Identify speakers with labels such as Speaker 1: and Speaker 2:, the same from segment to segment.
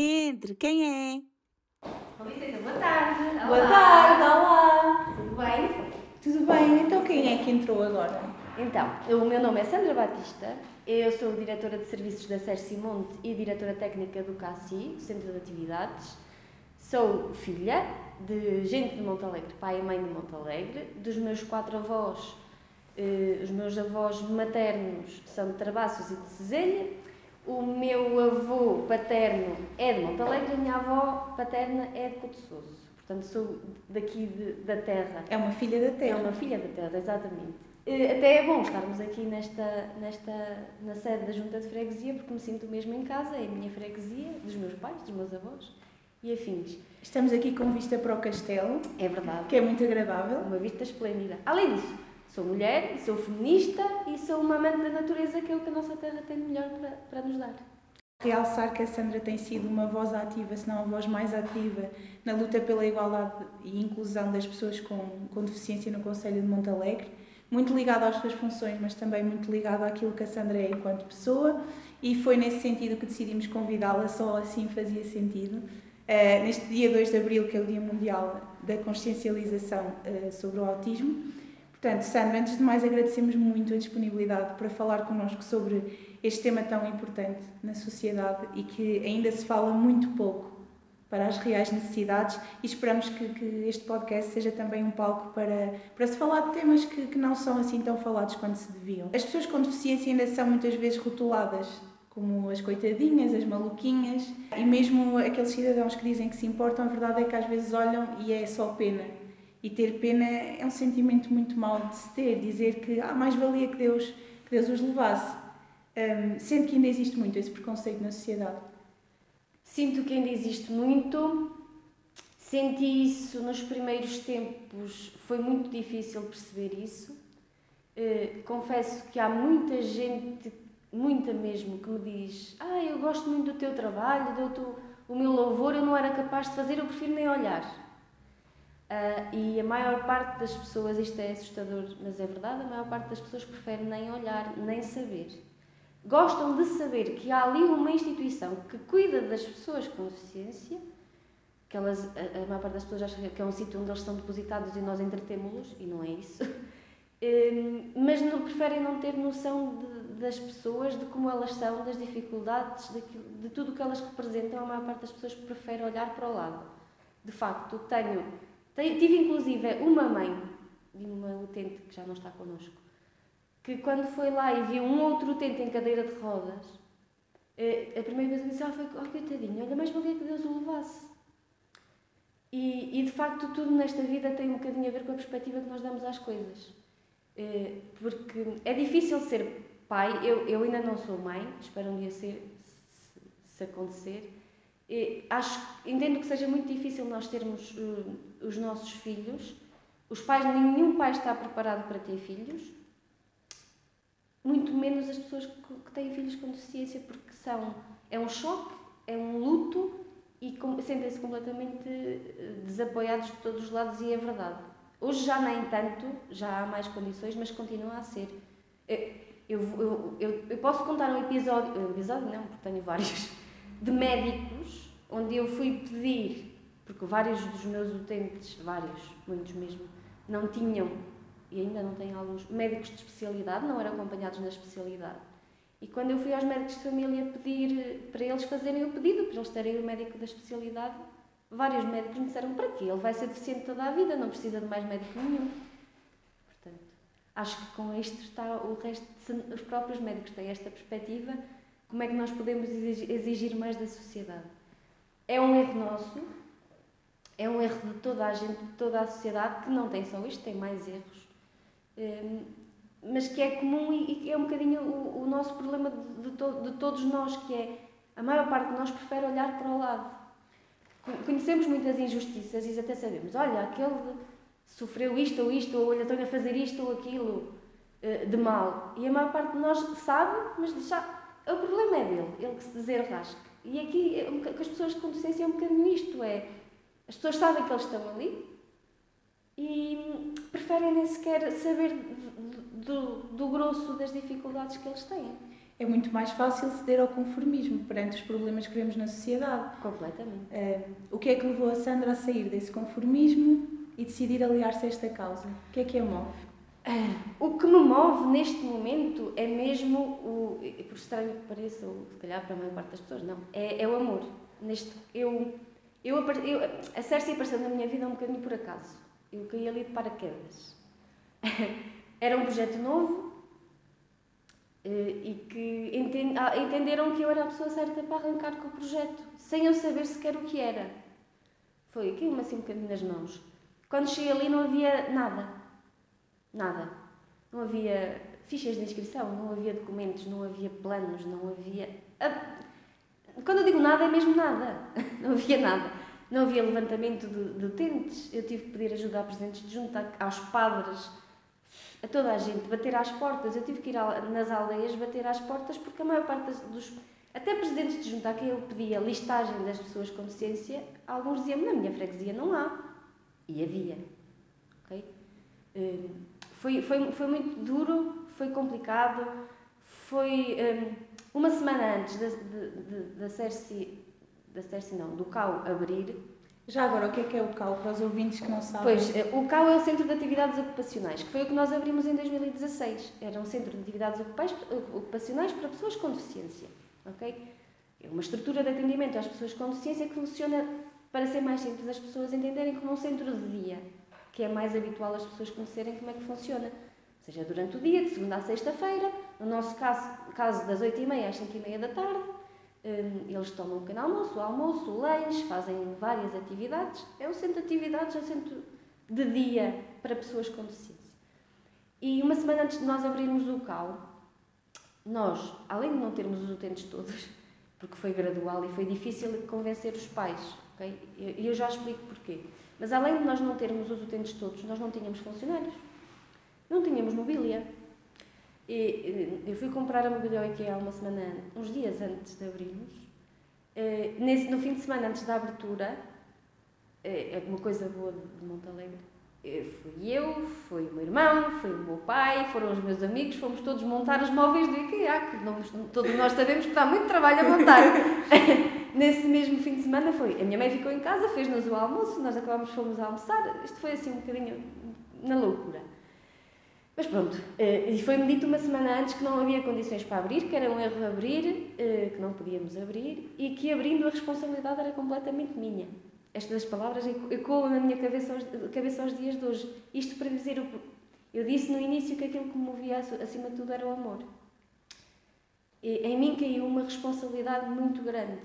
Speaker 1: Entre, quem é?
Speaker 2: Com licença, boa tarde. Olá.
Speaker 1: Boa tarde, olá!
Speaker 2: Tudo bem?
Speaker 1: Tudo bem? Então quem é que entrou agora?
Speaker 2: Então, o meu nome é Sandra Batista, eu sou diretora de serviços da Sérgio Simonte e diretora técnica do CACI, Centro de Atividades. Sou filha de gente de Montalegre, pai e mãe de Montalegre, dos meus quatro avós. Eh, os meus avós maternos são de Travassos e de Ceselha. O meu avô paterno é de Montalegre e a minha avó paterna é de Couto Portanto, sou daqui de, da terra.
Speaker 1: É uma filha da
Speaker 2: É
Speaker 1: terra.
Speaker 2: uma filha da terra, exatamente. Eh, Até é bom estarmos aqui nesta, nesta, na sede da Junta de Freguesia, porque me sinto mesmo em casa, é a minha freguesia, dos meus pais, dos meus avós e afins.
Speaker 1: Estamos aqui com vista para o castelo,
Speaker 2: É verdade.
Speaker 1: que é muito agradável.
Speaker 2: Uma vista esplêndida. Além disso, sou mulher, sou feminista e sou uma amante da natureza, que é o que a nossa terra tem de melhor para, para nos dar.
Speaker 1: Realçar que a Sandra tem sido uma voz ativa, se não a voz mais ativa, na luta pela igualdade e inclusão das pessoas com, com deficiência no Conselho de Montalegre. Muito ligada às suas funções, mas também muito ligada àquilo que a Sandra é enquanto pessoa, e foi nesse sentido que decidimos convidá-la, só assim fazia sentido. Eh, neste dia 2 de abril, que é o Dia Mundial da Consciencialização eh, sobre o Autismo. Portanto, Sandra, antes de mais, agradecemos muito a disponibilidade para falar connosco sobre este tema tão importante na sociedade e que ainda se fala muito pouco para as reais necessidades e esperamos que, que este podcast seja também um palco para, para se falar de temas que, que não são assim tão falados quanto se deviam. As pessoas com deficiência ainda são muitas vezes rotuladas como as coitadinhas, as maluquinhas e mesmo aqueles cidadãos que dizem que se importam, a verdade é que às vezes olham e é só pena. E ter pena é um sentimento muito mau de se ter, dizer que ah, mais valia que Deus, que Deus os levasse. Hum, sendo que ainda existe muito esse preconceito na sociedade.
Speaker 2: Sinto que ainda existe muito. Senti isso nos primeiros tempos, foi muito difícil perceber isso. Eh, confesso que há muita gente, muita mesmo, que me diz: Ah, eu gosto muito do teu trabalho, dou-te o- o meu louvor, eu não era capaz de fazer, eu prefiro nem olhar. Ah, e a maior parte das pessoas, isto é assustador, mas é verdade, a maior parte das pessoas prefere nem olhar, nem saber. Gostam de saber que há ali uma instituição que cuida das pessoas com deficiência, que elas, a, a maior parte das pessoas acha que é um sítio onde eles são depositados e nós entretemos-los, e não é isso. Hum, mas não, preferem não ter noção de- das pessoas, de como elas são, das dificuldades, daquilo, de tudo o que elas representam. A maior parte das pessoas prefere olhar para o lado. De facto, tenho- tive inclusive uma mãe de uma utente que já não está connosco, que quando foi lá e viu um outro utente em cadeira de rodas, eh, a primeira vez que disse, ah, foi, oh, coitadinho, olha, mais valia que Deus o levasse. E, e de facto tudo nesta vida tem um bocadinho a ver com a perspectiva que nós damos às coisas. Eh, Porque é difícil ser pai, eu, eu ainda não sou mãe, espero um dia ser, se, se acontecer. Eh, Acho, entendo que seja muito difícil nós termos eh, os nossos filhos. Os pais, nenhum pai está preparado para ter filhos, muito menos as pessoas que, têm filhos com deficiência, porque são, é um choque, é um luto e sentem-se completamente eh, desapoiados de todos os lados, e é verdade. Hoje já nem tanto, já há mais condições, mas continua a ser. Eu, eu, eu, eu, eu posso contar um episódio, um episódio não, porque tenho vários, de médicos, onde eu fui pedir, porque vários dos meus utentes, vários, muitos mesmo, não tinham, e ainda não têm alguns, médicos de especialidade, não eram acompanhados na especialidade. E quando eu fui aos médicos de família pedir eh, para eles fazerem o pedido, para eles terem o médico da especialidade, vários médicos me disseram para quê? Ele vai ser deficiente toda a vida, não precisa de mais médico nenhum. Portanto, acho que com isto está o resto, se os próprios médicos têm esta perspectiva, como é que nós podemos exigir mais da sociedade? É um erro nosso, é um erro de toda a gente, de toda a sociedade, que não tem só isto, tem mais erros. Hum, mas que é comum e, e é um bocadinho o, o nosso problema de, de, to- de todos nós, que é a maior parte de nós prefere olhar para o lado. Co- Conhecemos muitas injustiças e até sabemos, olha, aquele sofreu isto ou isto, ou olha, estão a fazer isto ou aquilo eh, de mal. E a maior parte de nós sabe, mas diz, ah, o problema é dele, ele que se desenrasca. E aqui, é um com as pessoas com deficiência, é um bocadinho isto, é, as pessoas sabem que eles estão ali e preferem nem sequer saber do, do, grosso das dificuldades que eles têm.
Speaker 1: é muito mais fácil ceder ao conformismo perante os problemas que vemos na sociedade.
Speaker 2: Completamente.
Speaker 1: Uh, o que é que levou a Sandra a sair desse conformismo e decidir aliar-se a esta causa? O que é que a move?
Speaker 2: O que me move neste momento é mesmo o. Por estranho que pareça, ou se calhar para a maior parte das pessoas, não. É, é o amor. Neste, eu, eu, eu, a Cersei apareceu na minha vida um bocadinho por acaso. Eu caí ali de paraquedas. Era um projeto novo eh, e que ah, entenderam que eu era a pessoa certa para arrancar com o projeto, sem eu saber sequer o que era. Foi, caiu-me assim um bocadinho nas mãos. Quando cheguei ali não havia nada. Nada. Não havia fichas de inscrição, não havia documentos, não havia planos, não havia. Quando eu digo nada, é mesmo nada. Não havia nada. Não havia levantamento de, de utentes. Eu tive que pedir ajuda a presidentes de junta, aos padres, a toda a gente, bater às portas. Eu tive que ir nas aldeias bater às portas porque a maior parte dos. Até presidentes de junta a quem eu pedia a listagem das pessoas com deficiência, alguns diziam na minha freguesia não há. E havia. Ok? Hum, foi, foi, foi muito duro, foi complicado. Foi um, uma semana antes da, da Cersei, da Cersei não, do CAU abrir.
Speaker 1: Já agora, o que é que é o CAU, para os ouvintes que não sabem?
Speaker 2: Pois, eh, o CAU é o Centro de Atividades Ocupacionais, que foi o que nós abrimos em 2016. Era um centro de atividades ocupacionais para pessoas com deficiência. ok? É uma estrutura de atendimento às pessoas com deficiência que funciona para ser mais simples as pessoas entenderem como um centro de dia que é mais habitual as pessoas conhecerem como é que funciona. Seja durante o dia, de segunda a sexta-feira, no nosso caso, caso das 8h30 às 5h30 da tarde, eles tomam um pequeno almoço, almoço, lanche, fazem várias atividades. É um centro de atividades, é um centro de dia para pessoas com deficiência. E uma semana antes de nós abrirmos o CAL, nós, além de não termos os utentes todos, porque foi gradual e foi difícil convencer os pais, ok? E eu já explico porquê. Mas além de nós não termos os utentes todos, nós não tínhamos funcionários, não tínhamos mobília. E, eu fui comprar a mobília ao IKEA uma semana, uns dias antes de abrirmos. Eh, no fim de semana antes da abertura, eh, é uma coisa boa de Montalegre. Eh, fui eu, foi o meu irmão, foi o meu pai, foram os meus amigos, fomos todos montar os móveis do IKEA, que não, todos nós sabemos que dá muito trabalho a montar. nesse mesmo fim de semana foi. A minha mãe ficou em casa, fez-nos o almoço, nós acabámos, fomos almoçar. Isto foi assim um bocadinho na loucura. Mas pronto, eh, e foi-me dito uma semana antes que não havia condições para abrir, que era um erro abrir, eh, que não podíamos abrir e que abrindo a responsabilidade era completamente minha. Estas palavras ecoam na minha cabeça aos, cabeça aos dias de hoje. Isto para dizer, eu disse no início que aquilo que me movia acima de tudo era o amor. E em mim caiu uma responsabilidade muito grande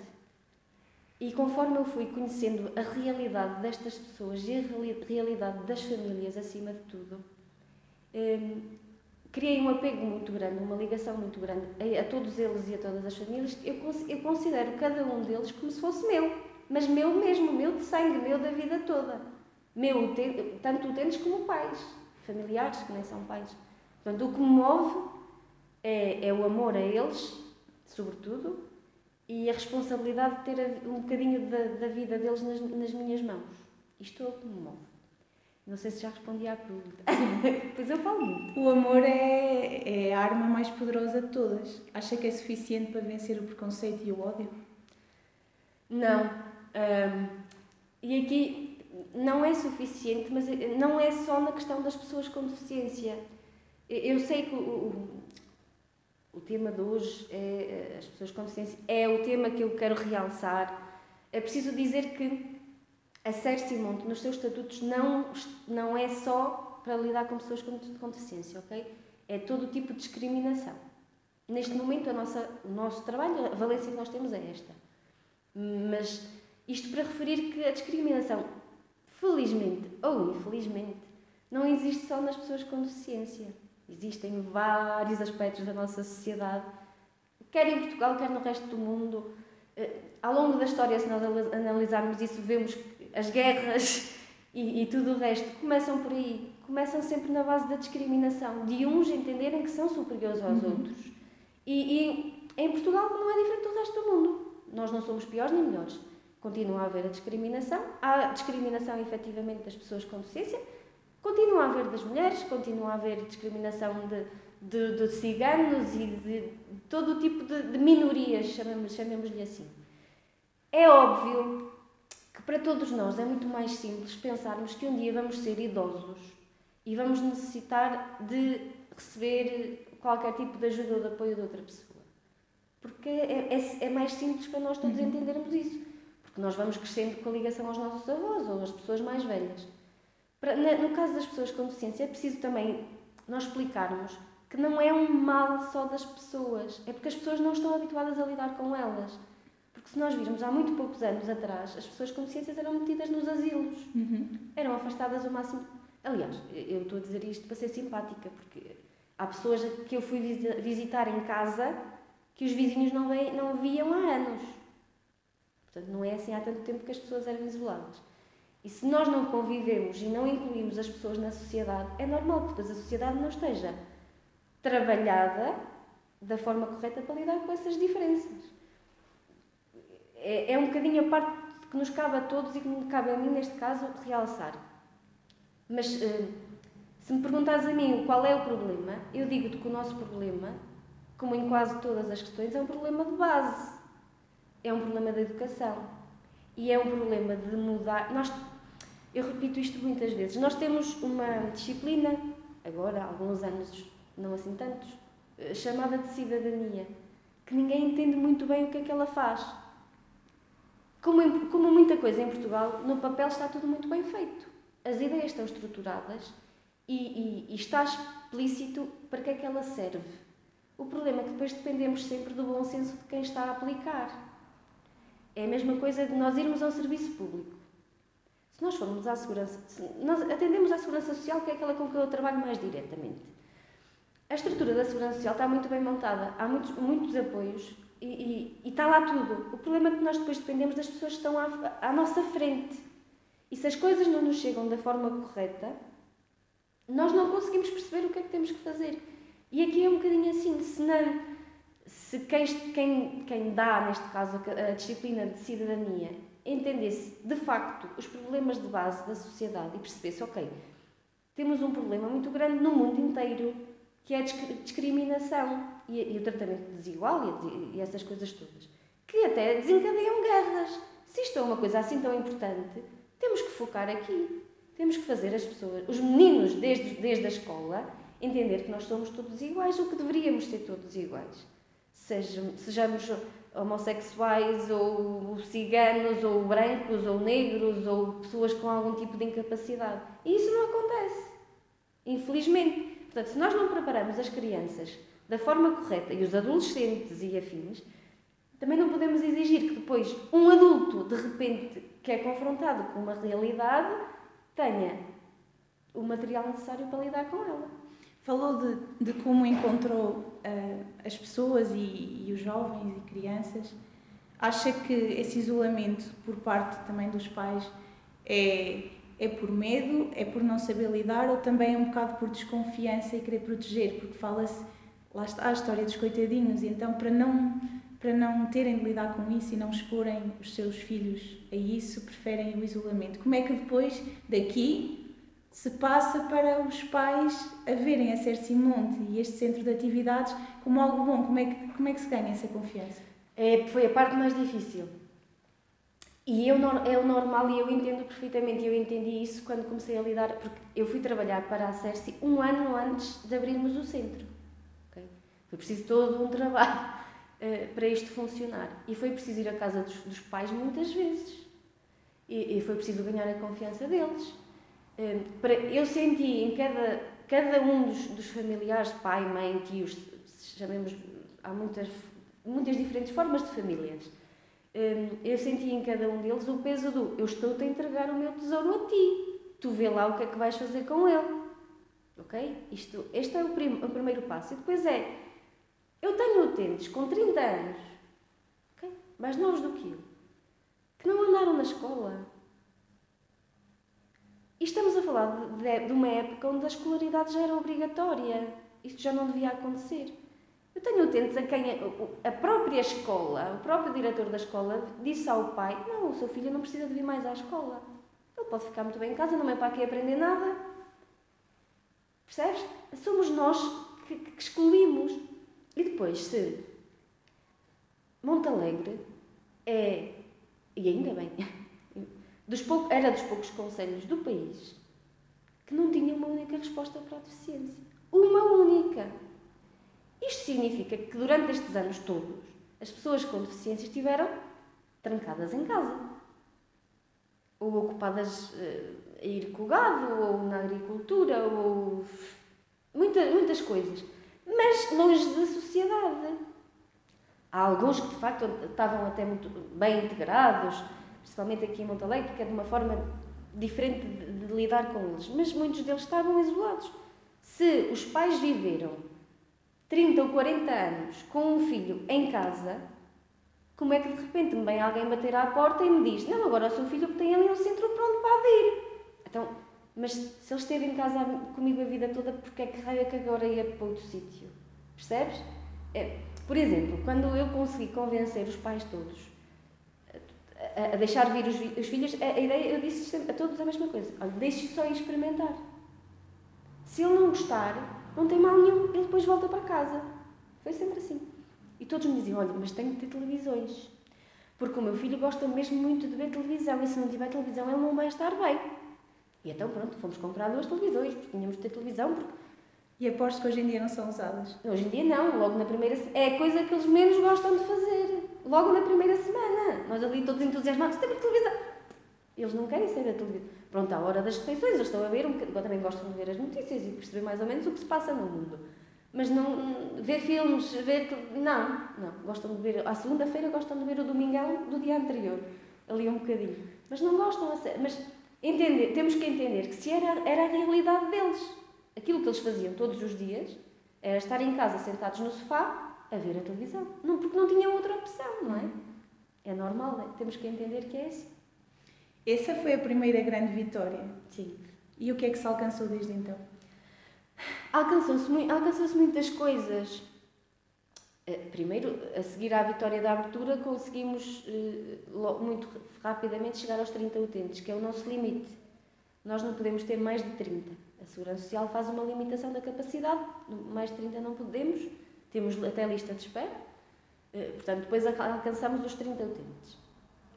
Speaker 2: e conforme eu fui conhecendo a realidade destas pessoas e a realidade das famílias acima de tudo, hum, criei um apego muito grande, uma ligação muito grande a, a, todos eles e a todas as famílias. Eu, eu considero cada um deles como se fosse meu, mas meu mesmo, meu de sangue, meu da vida toda. Meu, tanto utentes como pais, familiares que nem são pais. Portanto, o que me move é, é o amor a eles, sobretudo, e a responsabilidade de ter um bocadinho da, da vida deles nas, nas, minhas mãos. Isto é o que me move. Não sei se já respondi à pergunta. pois eu falo muito.
Speaker 1: O amor é, é a arma mais poderosa de todas. Acha que é suficiente para vencer o preconceito e o ódio?
Speaker 2: Não. Um, e aqui não é suficiente, mas não é só na questão das pessoas com deficiência. Eu sei que o, o tema de hoje é eh, as pessoas com deficiência, é o tema que eu quero realçar. É preciso dizer que a Cersei Monte, nos seus estatutos, não, não é só para lidar com pessoas com, com deficiência, ok? É todo tipo de discriminação. Neste momento, a nossa, o nosso trabalho, a valência que nós temos é esta. Mas isto para referir que a discriminação, felizmente ou infelizmente, não existe só nas pessoas com deficiência Existem vários aspectos da nossa sociedade, quer em Portugal, quer no resto do mundo. Eh, ao longo da história, se nós analisarmos isso, vemos que as guerras e, e tudo o resto começam por aí. Começam sempre na base da discriminação, de uns entenderem que são superiores aos uhum. outros. E, e em Portugal não é diferente do resto do mundo. Nós não somos piores nem melhores. Continua a haver a discriminação. Há discriminação, efetivamente, das pessoas com deficiência, Continua a haver das mulheres, continua a haver discriminação de, de, de ciganos e de todo o tipo de, de minorias, chamemos-lhe chamemos assim. É óbvio para todos nós é muito mais simples pensarmos que um dia vamos ser idosos e vamos necessitar de receber qualquer tipo de ajuda ou de apoio de outra pessoa. Porque é, é, é mais simples para nós todos uhum. entendermos isso. Porque nós vamos crescendo com a ligação aos nossos avós ou às pessoas mais velhas. Para, no caso das pessoas com deficiência, é preciso também nós explicarmos que não é um mal só das pessoas, é porque as pessoas não estão habituadas a lidar com elas. Porque se nós virmos há muito poucos anos atrás, as pessoas com deficiências eram metidas nos asilos, uhum. eram afastadas o máximo. Aliás, eu estou a dizer isto para ser simpática, porque há pessoas que eu fui visitar em casa que os vizinhos não, veem, não viam há anos. Portanto, não é assim há tanto tempo que as pessoas eram isoladas. E se nós não convivemos e não incluímos as pessoas na sociedade, é normal que depois a sociedade não esteja trabalhada da forma correta para lidar com essas diferenças. É, é um bocadinho a parte que nos cabe a todos e que me cabe a mim, neste caso, realçar. Mas eh, se me perguntares a mim qual é o problema, eu digo-te que o nosso problema, como em quase todas as questões, é um problema de base. É um problema da educação. E é um problema de mudar. Nós, eu repito isto muitas vezes. Nós temos uma disciplina, agora há alguns anos não assim tantos, eh, chamada de cidadania, que ninguém entende muito bem o que é que ela faz. Como, como muita coisa em Portugal, no papel está tudo muito bem feito. As ideias estão estruturadas e, e, e está explícito para que é que ela serve. O problema é que depois dependemos sempre do bom senso de quem está a aplicar. É a mesma coisa de nós irmos ao serviço público. Se nós formos à segurança, nós atendemos à segurança social, que é aquela com que eu trabalho mais diretamente. A estrutura da Segurança Social está muito bem montada, há muitos, muitos apoios e, e, está lá tudo. O problema é que nós depois dependemos das pessoas que estão à, à nossa frente. E se as coisas não nos chegam da forma correta, nós não conseguimos perceber o que é que temos que fazer. E aqui é um bocadinho assim, se não, se quem, quem, quem dá, neste caso, a disciplina de cidadania, entendesse de facto os problemas de base da sociedade e percebesse, ok, temos um problema muito grande no mundo inteiro que é a discriminação e, e o tratamento desigual e, e, essas coisas todas, que até desencadeiam guerras. Se isto é uma coisa assim tão importante, temos que focar aqui. Temos que fazer as pessoas, os meninos desde, desde a escola, entender que nós somos todos iguais, ou que deveríamos ser todos iguais. Sejam, sejamos homossexuais, ou ciganos, ou brancos, ou negros, ou pessoas com algum tipo de incapacidade. E isso não acontece. Infelizmente. Portanto, se nós não preparamos as crianças da forma correta e os adolescentes e afins, também não podemos exigir que depois um adulto, de repente, que é confrontado com uma realidade, tenha o material necessário para lidar com ela.
Speaker 1: Falou de, de como encontrou uh, as pessoas e, e os jovens e crianças. Acha que esse isolamento por parte também dos pais é é por medo, é por não saber lidar ou também é um bocado por desconfiança e querer proteger, porque fala-se, lá está a história dos coitadinhos, e então para não, para não terem de lidar com isso e não exporem os seus filhos a isso, preferem o isolamento. Como é que depois daqui se passa para os pais a verem a Ser Simonte e este centro de atividades como algo bom? Como é que, como é que se ganha essa confiança?
Speaker 2: É, foi a parte mais difícil e eu, é o normal e eu entendo perfeitamente. Eu entendi isso quando comecei a lidar, porque eu fui trabalhar para a Cerci um ano antes de abrirmos o centro. Foi preciso todo um trabalho uh, para isto funcionar. E foi preciso ir à casa dos, dos pais muitas vezes. E, e, foi preciso ganhar a confiança deles. Uh, para, eu senti em cada, cada um dos, dos familiares, pai, mãe, tios, chamemos, há muitas, muitas diferentes formas de famílias Hum, eu senti em cada um deles o peso do eu estou-te a entregar o meu tesouro a ti, tu vê lá o que é que vais fazer com ele. Ok? Isto, este é o, prim, o primeiro passo. E depois é, eu tenho utentes com 30 anos, okay? mais novos do que eu, que não andaram na escola. E estamos a falar de, de uma época onde a escolaridade já era obrigatória. Isto já não devia acontecer. Eu tenho utentes a quem a própria escola, o próprio diretor da escola, disse ao pai: Não, o seu filho não precisa de vir mais à escola. Ele pode ficar muito bem em casa, não é para aqui aprender nada. Percebes? Somos nós que, que excluímos. E depois, se Montalegre é, e ainda bem, dos pou, era dos poucos conselhos do país que não tinha uma única resposta para a deficiência. Uma única. Isto significa que durante estes anos todos, as pessoas com deficiência estiveram trancadas em casa. Ou ocupadas uh, a ir com o gado, ou na agricultura, ou muita, muitas coisas. Mas longe da sociedade. Há alguns que, de facto, estavam até muito bem integrados, principalmente aqui em Montalegre, que é de uma forma diferente de, lidar com eles. Mas muitos deles estavam isolados. Se os pais viveram 30 ou 40 anos com um filho em casa, como é que de repente me vem alguém bater à porta e me diz: Não, agora o seu filho tem ali um centro pronto para ir? Então, mas se ele esteve em casa comigo a vida toda, porque é que raio é que agora ia para outro sítio? Percebes? É, por exemplo, quando eu consegui convencer os pais todos a, a deixar vir os, os, filhos, a, a ideia, eu disse a todos a mesma coisa: olha, deixe só experimentar. Se ele não gostar, não tem mal nenhum, ele depois volta para casa. Foi sempre assim. E todos me diziam: olha, mas tenho que ter televisões. Porque o meu filho gosta mesmo muito de ver televisão e se não tiver televisão ele não vai estar bem. E então, pronto, fomos comprar duas televisões, porque tínhamos de ter televisão. Porque...
Speaker 1: E aposto que hoje em dia não são usadas?
Speaker 2: Hoje em dia não, logo na primeira... É a coisa que eles menos gostam de fazer. Logo na primeira semana. Nós ali todos entusiasmados, temos televisão. Eles não querem saber a televisão. Pronto, à hora das refeições, eles estão a ver, um também gostam de ver as notícias e perceber mais ou menos o que se passa no mundo. Mas não ver filmes, ver. Não, não. Gostam de ver. À segunda-feira gostam de ver o domingão do dia anterior. Ali um bocadinho. Mas não gostam. Mas entender, temos que entender que se era, era a realidade deles. Aquilo que eles faziam todos os dias era estar em casa sentados no sofá a ver a televisão. Não, porque não tinham outra opção, não é? É normal, é? temos que entender que é assim.
Speaker 1: Essa foi a primeira grande vitória.
Speaker 2: Sim.
Speaker 1: E o que é que se alcançou desde então?
Speaker 2: Alcançou-se alcançou muitas coisas. Eh, primeiro, a seguir à vitória da abertura, conseguimos eh, muito rapidamente chegar aos 30 utentes, que é o nosso limite. Nós não podemos ter mais de 30. A Segurança Social faz uma limitação da capacidade, mais de 30 não podemos, temos até lista de espera. Eh, portanto, depois alcançamos os 30 utentes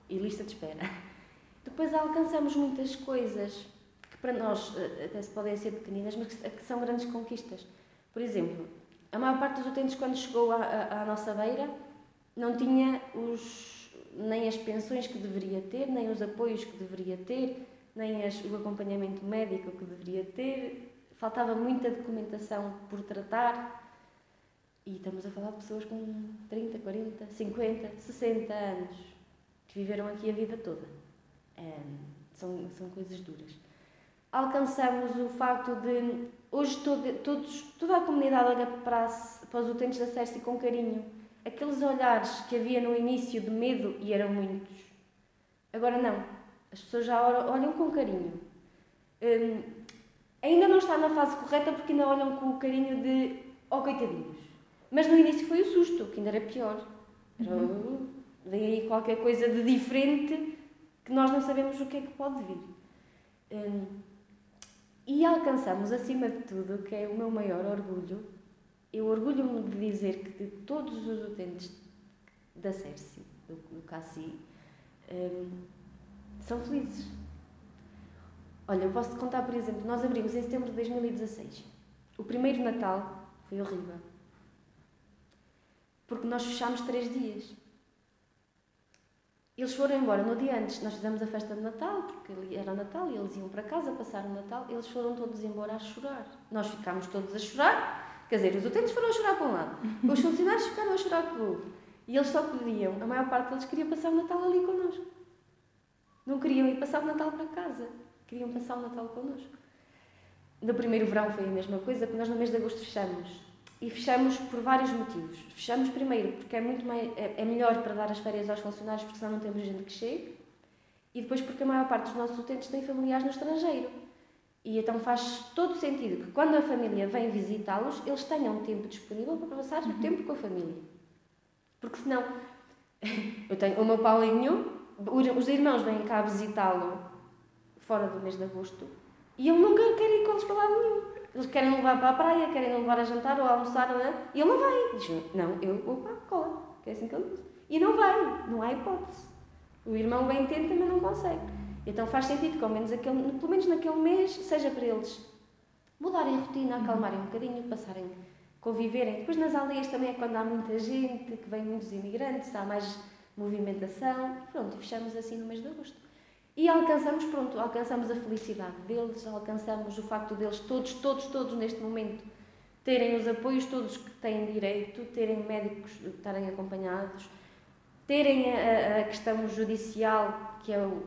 Speaker 2: e lista de espera. Depois alcançamos muitas coisas que para nós até se podem ser pequeninas, mas que são grandes conquistas. Por exemplo, a maior parte dos utentes, quando chegou à, à, à nossa beira, não tinha os, nem as pensões que deveria ter, nem os apoios que deveria ter, nem as, o acompanhamento médico que deveria ter. Faltava muita documentação por tratar. E estamos a falar de pessoas com 30, 40, 50, 60 anos que viveram aqui a vida toda. É, são, são coisas duras. Alcançamos o facto de Hoje todo, todos, toda a comunidade olha para, para os utentes da Cersei com carinho. Aqueles olhares que havia no início de medo, e eram muitos, agora não. As pessoas já olham com carinho. Hum, ainda não está na fase correta porque ainda olham com o carinho de oh coitadinhos. Mas no início foi o susto, que ainda era pior. Era, uhum. Qualquer coisa de diferente que nós não sabemos o que é que pode vir. Hum, e alcançamos, acima de tudo, que é o meu maior orgulho, eu orgulho-me de dizer que de todos os utentes da Cersei, do, do Cassi, um, são felizes. Olha, eu posso te contar, por exemplo, nós abrimos em setembro de 2016. O primeiro Natal foi horrível. Porque nós fechámos três dias. Eles foram embora no dia antes, nós fizemos a festa de Natal, porque era Natal e eles iam para casa passar o Natal, eles foram todos embora a chorar. Nós ficámos todos a chorar, quer dizer, os utentes foram a chorar para um lado, os funcionários ficaram a chorar para o outro. E eles só podiam, a maior parte deles queria passar o Natal ali connosco. Não queriam ir passar o Natal para casa, queriam passar o Natal connosco. No primeiro verão foi a mesma coisa, porque nós no mês de agosto fechamos e fechamos por vários motivos. Fechamos primeiro porque é muito mais, é, é, melhor para dar as férias aos funcionários porque senão não temos gente que chegue. E depois porque a maior parte dos nossos utentes têm familiares no estrangeiro. E então faz todo sentido que quando a família vem visitá-los, eles tenham tempo disponível para passar uhum. tempo com a família. Porque senão, eu tenho o meu Paulinho, os irmãos vêm cá visitá-lo fora do mês de agosto e ele nunca quer ir com eles para lado nenhum. Eles querem levar para a praia, querem levar a jantar ou a almoçar, não é? e ele não vai. Diz, não, eu vou para a cola, que é assim que ele diz. E não vai, não há hipótese. O irmão bem tenta, mas não consegue. Então faz sentido que, ao menos, aquele, pelo menos naquele mês, seja para eles mudarem a rotina, acalmarem um bocadinho, passarem, conviverem. Depois nas aldeias também é quando há muita gente, que vem muitos imigrantes, há mais movimentação. Pronto, fechamos assim no mês de agosto. E alcançamos, pronto, alcançamos a felicidade deles, alcançamos o facto deles todos, todos, todos neste momento terem os apoios todos que têm direito, terem médicos, estarem acompanhados, terem a, a questão judicial, que é o,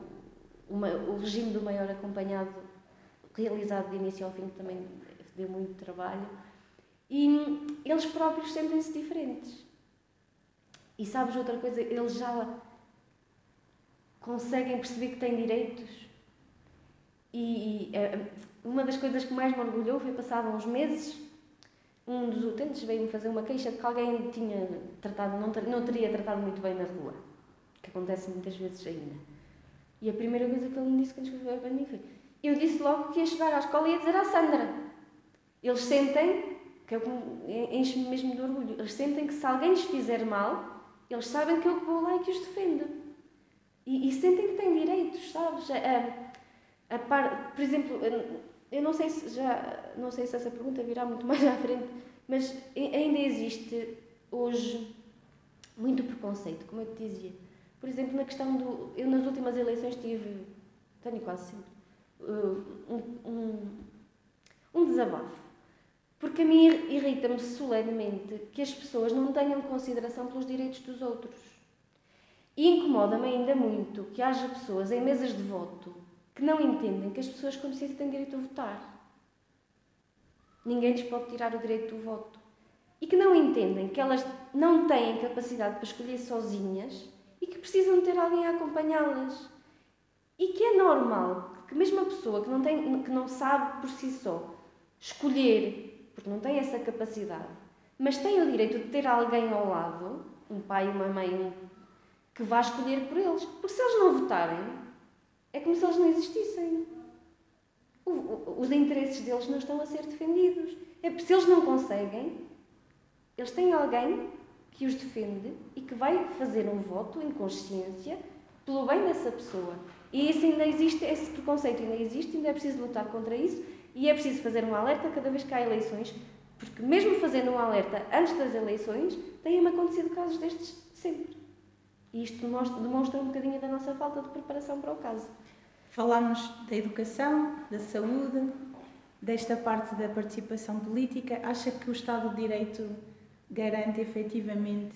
Speaker 2: uma, o regime do maior acompanhado, realizado de início ao fim, que também deu muito trabalho, e eles próprios sentem-se diferentes. E sabes outra coisa? Eles já conseguem perceber que têm direitos. E, eh, uma das coisas que mais me orgulhou foi passado uns meses, um dos utentes veio-me fazer uma queixa de que alguém tinha tratado, não, não teria tratado muito bem na rua, que acontece muitas vezes ainda. E a primeira coisa que ele me disse quando escreveu para mim foi: Eu disse logo que ia chegar à escola e ia dizer à Sandra. Eles sentem, que eu enche-me mesmo de orgulho, eles sentem que se alguém lhes fizer mal, eles sabem que eu vou lá e que os defendo. E, e sentem que têm direitos, sabes? A, a par, por exemplo, eu não sei se já não sei se essa pergunta virá muito mais à frente, mas ainda existe hoje muito preconceito, como eu te dizia. Por exemplo, na questão do. Eu nas últimas eleições tive, tenho quase sempre, uh, um, um, um desabafo. Porque a mim irrita-me solenemente que as pessoas não tenham consideração pelos direitos dos outros. E incomoda-me ainda muito que haja pessoas em mesas de voto que não entendem que as pessoas com deficiência têm direito a votar. Ninguém lhes pode tirar o direito do voto. E que não entendem que elas não têm capacidade para escolher sozinhas e que precisam ter alguém a acompanhá-las. E que é normal que mesmo a pessoa que não, tem, que não sabe por si só escolher, porque não tem essa capacidade, mas tem o direito de ter alguém ao lado, um pai, uma mãe, um que vá escolher por eles. Porque se eles não votarem, é como se eles não existissem. O, o, os interesses deles não estão a ser defendidos. É se eles não conseguem, eles têm alguém que os defende e que vai fazer um voto em consciência pelo bem dessa pessoa. E isso ainda existe, esse preconceito ainda existe, ainda é preciso lutar contra isso e é preciso fazer um alerta cada vez que há eleições, porque mesmo fazendo um alerta antes das eleições, têm acontecido casos destes sempre. E isto demonstra, demonstra um bocadinho da nossa falta de preparação para o caso.
Speaker 1: Falámos da educação, da saúde, desta parte da participação política. Acha que o Estado de Direito garante efetivamente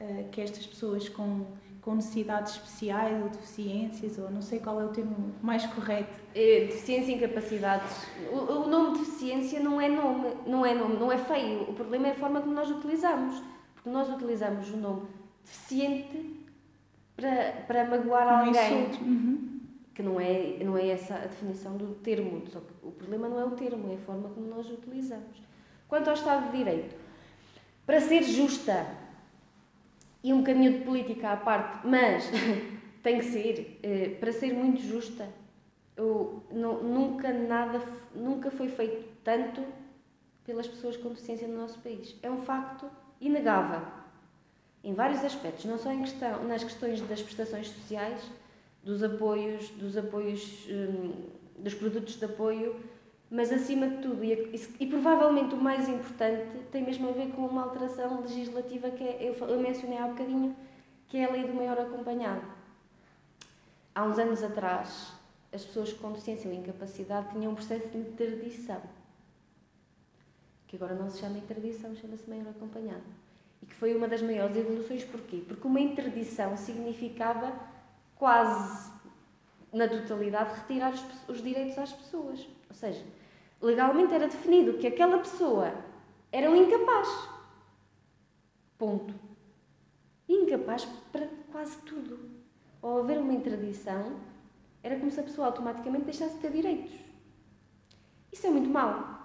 Speaker 1: uh, que estas pessoas com, com necessidades especiais ou deficiências, ou não sei qual é o termo mais correto?
Speaker 2: É, deficiência e incapacidades. O, o nome deficiência não é nome, não é nome, não é feio. O problema é a forma como nós utilizamos. Porque nós utilizamos o nome deficiente para, para magoar um alguém. Uhum. Que não é, não é essa a definição do termo. Só que o problema não é o termo, é a forma como nós o utilizamos. Quanto ao Estado de Direito, para ser justa e um bocadinho de política à parte, mas tem que ser, eh, para ser muito justa, eu, não, nunca nada, nunca foi feito tanto pelas pessoas com deficiência no nosso país. É um facto inegável em vários aspectos, não só em questão, nas questões das prestações sociais, dos apoios, dos apoios, hum, dos produtos de apoio, mas acima de tudo, e, e, provavelmente o mais importante, tem mesmo a ver com uma alteração legislativa que é, eu, eu mencionei há bocadinho, que é a lei do maior acompanhado. Há uns anos atrás, as pessoas com deficiência ou incapacidade tinham um processo de interdição, que agora não se chama interdição, chama-se maior acompanhado e que foi uma das maiores evoluções. Porquê? Porque uma interdição significava quase na totalidade retirar os, os direitos às pessoas. Ou seja, legalmente era definido que aquela pessoa era um incapaz. Ponto. Incapaz para quase tudo. Ao haver uma interdição, era como se a pessoa automaticamente deixasse de ter direitos. Isso é muito mau.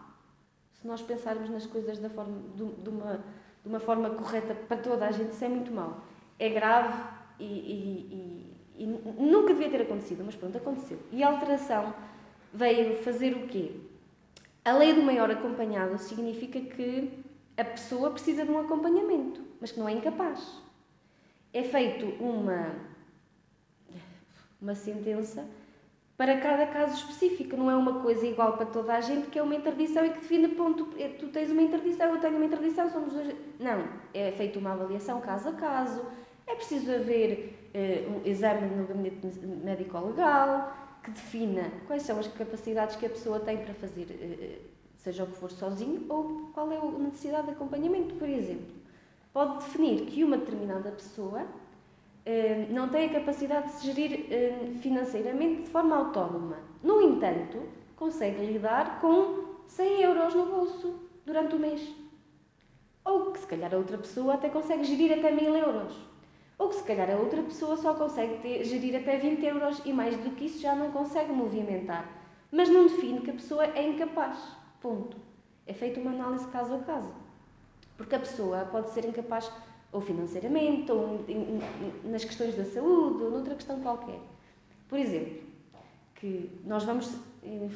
Speaker 2: Se nós pensarmos nas coisas da forma de, de uma de uma forma correta para toda a gente, isso é muito mau. É grave e, e, e, e nunca devia ter acontecido, mas pronto, aconteceu. E a alteração veio fazer o quê? A lei do maior acompanhado significa que a pessoa precisa de um acompanhamento, mas que não é incapaz. É feito uma, uma sentença para cada caso específico, não é uma coisa igual para toda a gente, que é uma interdição e que define, ponto, é, tu tens uma interdição, eu tenho uma interdição, somos dois. Não, é feita uma avaliação caso a caso, é preciso haver uh, um exame no gabinete médico-legal que defina quais são as capacidades que a pessoa tem para fazer, uh, seja o que for sozinho, ou qual é a necessidade de acompanhamento, por exemplo. Pode definir que uma determinada pessoa eh, não tem a capacidade de se gerir eh, financeiramente de forma autónoma. No entanto, consegue lidar com 100 euros no bolso durante o mês. Ou que se calhar a outra pessoa até consegue gerir até 1000 euros. Ou que se calhar a outra pessoa só consegue ter, gerir até 20 euros e mais do que isso já não consegue movimentar. Mas não define que a pessoa é incapaz. Ponto. É feita uma análise caso a caso. Porque a pessoa pode ser incapaz ou financeiramente, ou nas questões da saúde, ou noutra questão qualquer. Por exemplo, que nós vamos,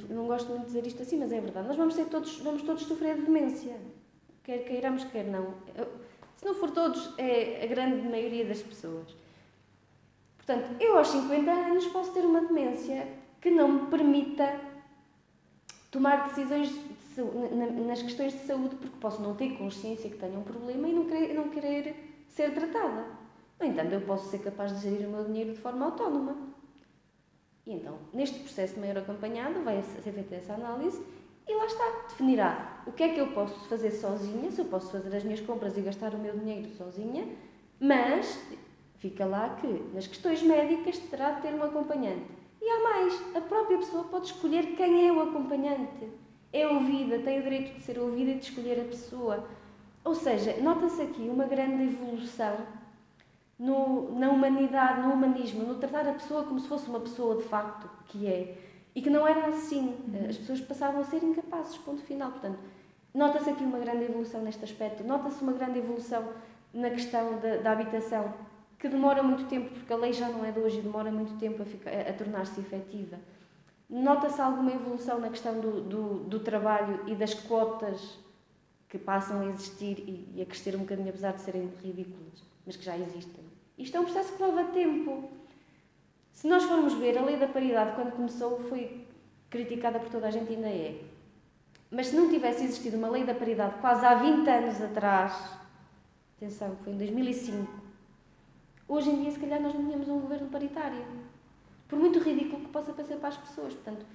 Speaker 2: não gosto muito de dizer isto assim, mas é verdade, nós vamos, ser todos, vamos todos sofrer de demência, quer queiramos, quer não. Se não for todos, é a grande maioria das pessoas. Portanto, eu aos 50 anos posso ter uma demência que não me permita tomar decisões de, nas questões de saúde, porque posso não ter consciência que tenho um problema e não querer, não querer ser tratada. No entanto, eu posso ser capaz de gerir o meu dinheiro de forma autónoma. E então, neste processo de maior acompanhado, vai ser feita essa análise e lá está, definirá o que é que eu posso fazer sozinha, se eu posso fazer as minhas compras e gastar o meu dinheiro sozinha, mas fica lá que nas questões médicas terá de ter um acompanhante. E há mais, a própria pessoa pode escolher quem é o acompanhante. É ouvida, tem o direito de ser ouvida e de escolher a pessoa. Ou seja, nota-se aqui uma grande evolução no, na humanidade, no humanismo, no tratar a pessoa como se fosse uma pessoa de facto, que é. E que não era assim. As pessoas passavam a ser incapazes, ponto final. Portanto, nota-se aqui uma grande evolução neste aspecto. Nota-se uma grande evolução na questão da, da, habitação, que demora muito tempo, porque a lei já não é de hoje e demora muito tempo a, a tornar-se efetiva. Nota-se alguma evolução na questão do, do, do trabalho e das cotas que passam a existir e, a crescer um bocadinho, apesar de serem ridículas, mas que já existem. Isto é um processo que leva tempo. Se nós formos ver, a lei da paridade, quando começou, foi criticada por toda a gente e ainda é. Mas se não tivesse existido uma lei da paridade quase há 20 anos atrás, atenção, foi em 2005, hoje em dia, se calhar, nós não tínhamos um governo paritário. Por muito ridículo que possa parecer para as pessoas. Portanto,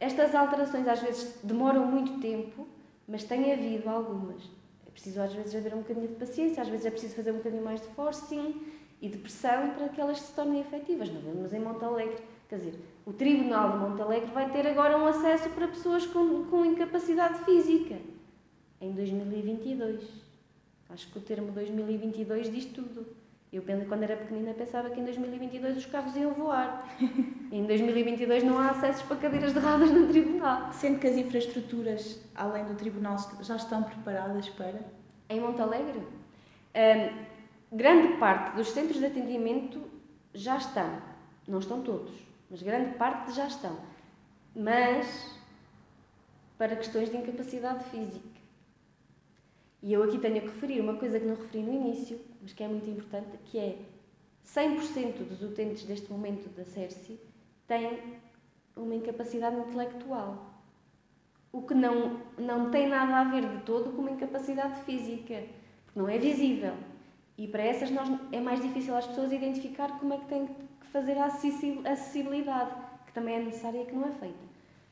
Speaker 2: estas alterações às vezes demoram muito tempo mas tem havido algumas. É preciso às vezes haver um bocadinho de paciência, às vezes é preciso fazer um bocadinho mais de forcing e de pressão para que elas se tornem efetivas. Não vemos em Montalegre. Quer dizer, o Tribunal de Montalegre vai ter agora um acesso para pessoas com, com incapacidade física em 2022. Acho que o termo 2022 diz tudo. Eu, quando era pequenina, pensava que em 2022 os carros iam voar. em 2022 não há acessos para cadeiras de rodas no tribunal.
Speaker 1: Sendo que as infraestruturas, além do tribunal, já estão preparadas para?
Speaker 2: Em Montalegre? Um, grande parte dos centros de atendimento já estão. Não estão todos, mas grande parte já estão. Mas para questões de incapacidade física. E eu aqui tenho que referir uma coisa que não referi no início, mas que é muito importante, que é 100% dos utentes deste momento da CERCI têm uma incapacidade intelectual. O que não, não tem nada a ver de todo com uma incapacidade física, porque não é visível. E para essas nós, é mais difícil às pessoas identificar como é que têm que fazer a acessibilidade, que também é necessária e que não é feita.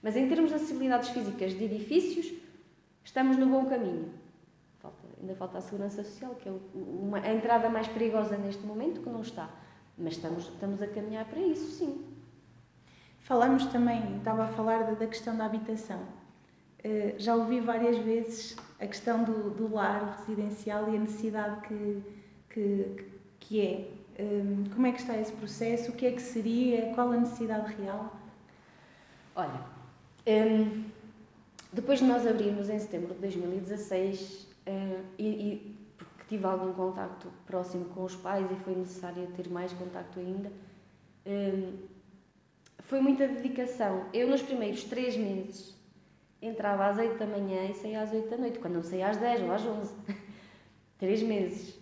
Speaker 2: Mas em termos de acessibilidades físicas de edifícios, estamos no bom caminho ainda falta a segurança social, que é uma, a entrada mais perigosa neste momento, que não está. Mas estamos, estamos a caminhar para isso, sim.
Speaker 1: Falamos também, estava a falar da, questão da habitação. Uh, já ouvi várias vezes a questão do, do lar residencial e a necessidade que, que, que é. Um, como é que está esse processo? O que é que seria? Qual a necessidade real?
Speaker 2: Olha, um, depois de nós abrirmos em setembro de 2016 Uh, e, e, porque tive algum contacto próximo com os pais e foi necessário ter mais contacto ainda. Uh, foi muita dedicação. Eu, nos primeiros três meses, entrava às 8 da manhã e saía às 8 da noite, quando não saía às 10 ou às 11. Três meses.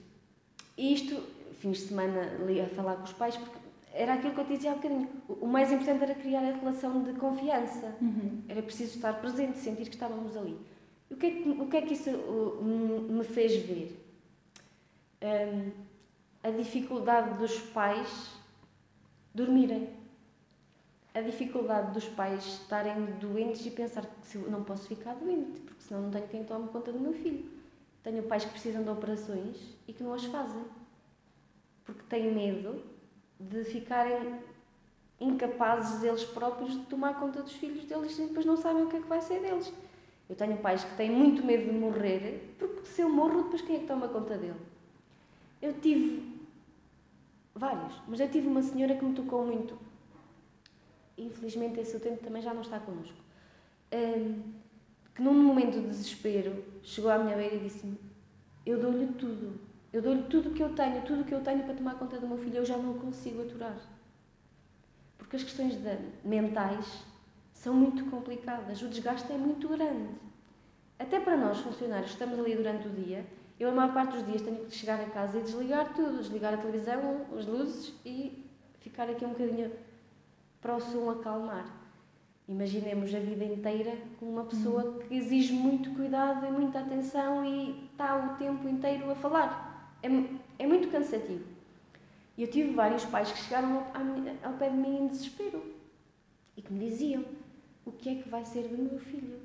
Speaker 2: E isto, fins de semana, a falar com os pais, porque era aquilo que eu te dizia há bocadinho. O mais importante era criar a relação de confiança.
Speaker 1: Uhum.
Speaker 2: Era preciso estar presente, sentir que estávamos ali. O que é que, o que, é que isso me fez ver? Um, a dificuldade dos pais dormirem. A dificuldade dos pais estarem doentes e pensar que não posso ficar doente, porque senão não tenho quem tome conta do meu filho. Tenho pais que precisam de operações e que não as fazem, porque têm medo de ficarem incapazes eles próprios de tomar conta dos filhos deles e depois não sabem o que é que vai ser deles. Eu tenho pais que têm muito medo de morrer, porque se eu morro, depois quem é que toma conta dele? Eu tive vários, mas eu tive uma senhora que me tocou muito. Infelizmente, esse tempo também já não está connosco. Um, que num momento de desespero chegou à minha beira e disse-me: Eu dou-lhe tudo eu dou-lhe tudo o que eu tenho, tudo o que eu tenho para tomar conta do meu filho, eu já não consigo aturar. Porque as questões de, mentais são muito complicadas, o desgaste é muito grande. Até para nós, funcionários, estamos ali durante o dia, eu a maior parte dos dias tenho que chegar a casa e desligar tudo, desligar a televisão, as luzes e ficar aqui um bocadinho para o som acalmar. Imaginemos a vida inteira com uma pessoa uhum. que exige muito cuidado e muita atenção e está o tempo inteiro a falar é, é muito cansativo. E eu tive vários pais que chegaram ao, ao pé de mim em desespero e que me diziam: O que é que vai ser do meu filho?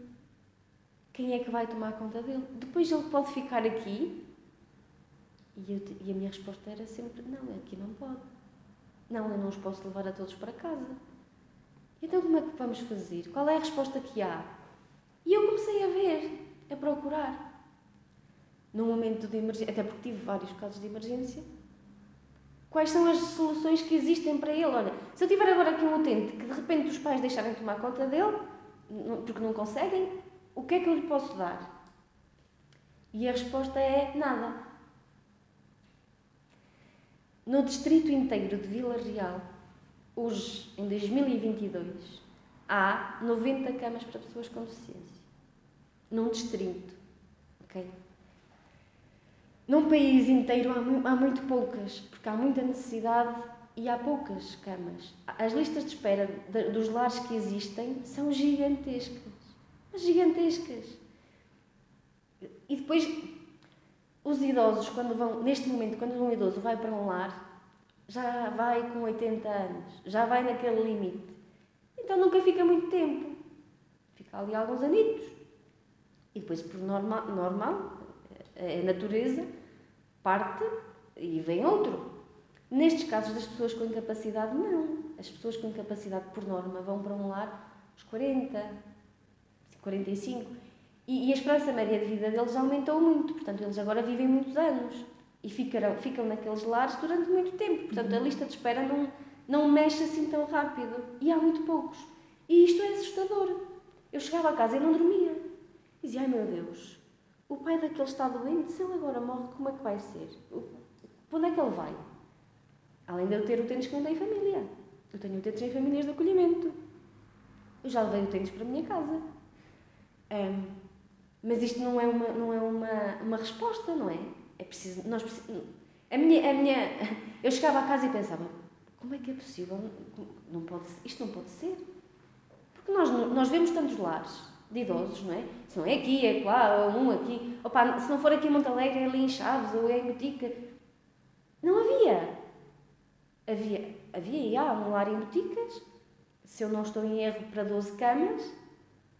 Speaker 2: Quem é que vai tomar conta dele? Depois ele pode ficar aqui? E, eu, e a minha resposta era sempre: Não, aqui não pode. Não, eu não os posso levar a todos para casa. Então como é que vamos fazer? Qual é a resposta que há? E eu comecei a ver, a procurar num momento de emergência, até porque tive vários casos de emergência, quais são as soluções que existem para ele? Olha, se eu tiver agora aqui um utente que de repente os pais deixarem de tomar conta dele, porque não conseguem, o que é que eu lhe posso dar? E a resposta é nada. No distrito inteiro de Vila Real, hoje, em 2022, há 90 camas para pessoas com deficiência. Num distrito. ok? Num país inteiro há, há muito poucas, porque há muita necessidade e há poucas camas. As listas de espera de, dos lares que existem são gigantescas. Gigantescas. E depois, os idosos, quando vão, neste momento, quando um idoso vai para um lar, já vai com 80 anos, já vai naquele limite. Então nunca fica muito tempo. Fica ali alguns anitos. E depois, por normal, normal a natureza, parte e vem outro. Nestes casos das pessoas com incapacidade, não. As pessoas com incapacidade, por norma, vão para um lar aos 40, 45. E, e a esperança média de vida deles aumentou muito. Portanto, eles agora vivem muitos anos e ficarão, ficam naqueles lares durante muito tempo. Portanto, a lista de espera não, não mexe assim tão rápido. E há muito poucos. E isto é assustador. Eu chegava a casa e não dormia. Dizia, ai meu Deus, o pai daquele está doente, se ele agora morre, como é que vai ser? Para onde é que ele vai? Além de eu ter utentes que não têm família. Eu tenho utentes em famílias de acolhimento. Eu já levei utentes para a minha casa. Um, mas isto não é uma, não é uma, uma resposta, não é? É preciso. Nós precisamos, a minha, a minha, eu chegava a casa e pensava: como é que é possível? Não pode, isto não pode ser. Porque nós, nós vemos tantos lares de idosos, não é? Se não é aqui, é lá, um aqui. Opa, se não for aqui em Montalegre, é ali em Chaves ou é em Botica. Não havia. Havia, havia e há um lar em Boticas, se eu não estou em erro, para 12 camas,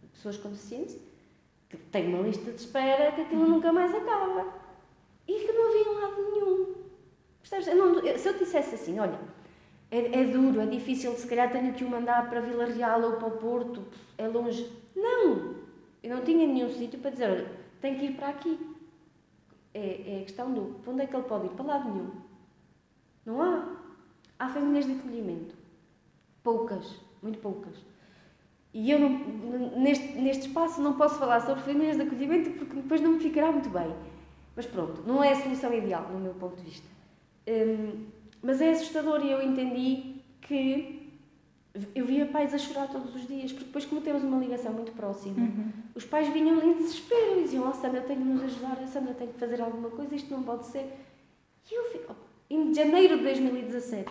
Speaker 2: de pessoas com deficiência, que tem uma lista de espera que aquilo nunca mais acaba. E que não havia lado nenhum. Percebes? Eu não, se eu dissesse assim, olha, é, é, duro, é difícil, se calhar tenho que o mandar para Vila Real ou para o Porto, é longe. Não! Eu não tinha nenhum sítio para dizer, olha, tem que ir para aqui. É, é a questão do, para onde é que ele pode ir? Para lado nenhum. Não há. Há famílias de acolhimento. Poucas, muito poucas. E eu, não, neste, neste espaço, não posso falar sobre famílias de acolhimento porque depois não me ficará muito bem. Mas pronto, não é a solução ideal, no meu ponto de vista. Hum, mas é assustador e eu entendi que eu via pais a chorar todos os dias, porque depois, como temos uma ligação muito próxima,
Speaker 1: Uhum.
Speaker 2: os pais vinham em desespero e diziam: Oh, Sandra, tenho que nos ajudar, Sandra tem que fazer alguma coisa, isto não pode ser. E eu, vi- em janeiro de 2017,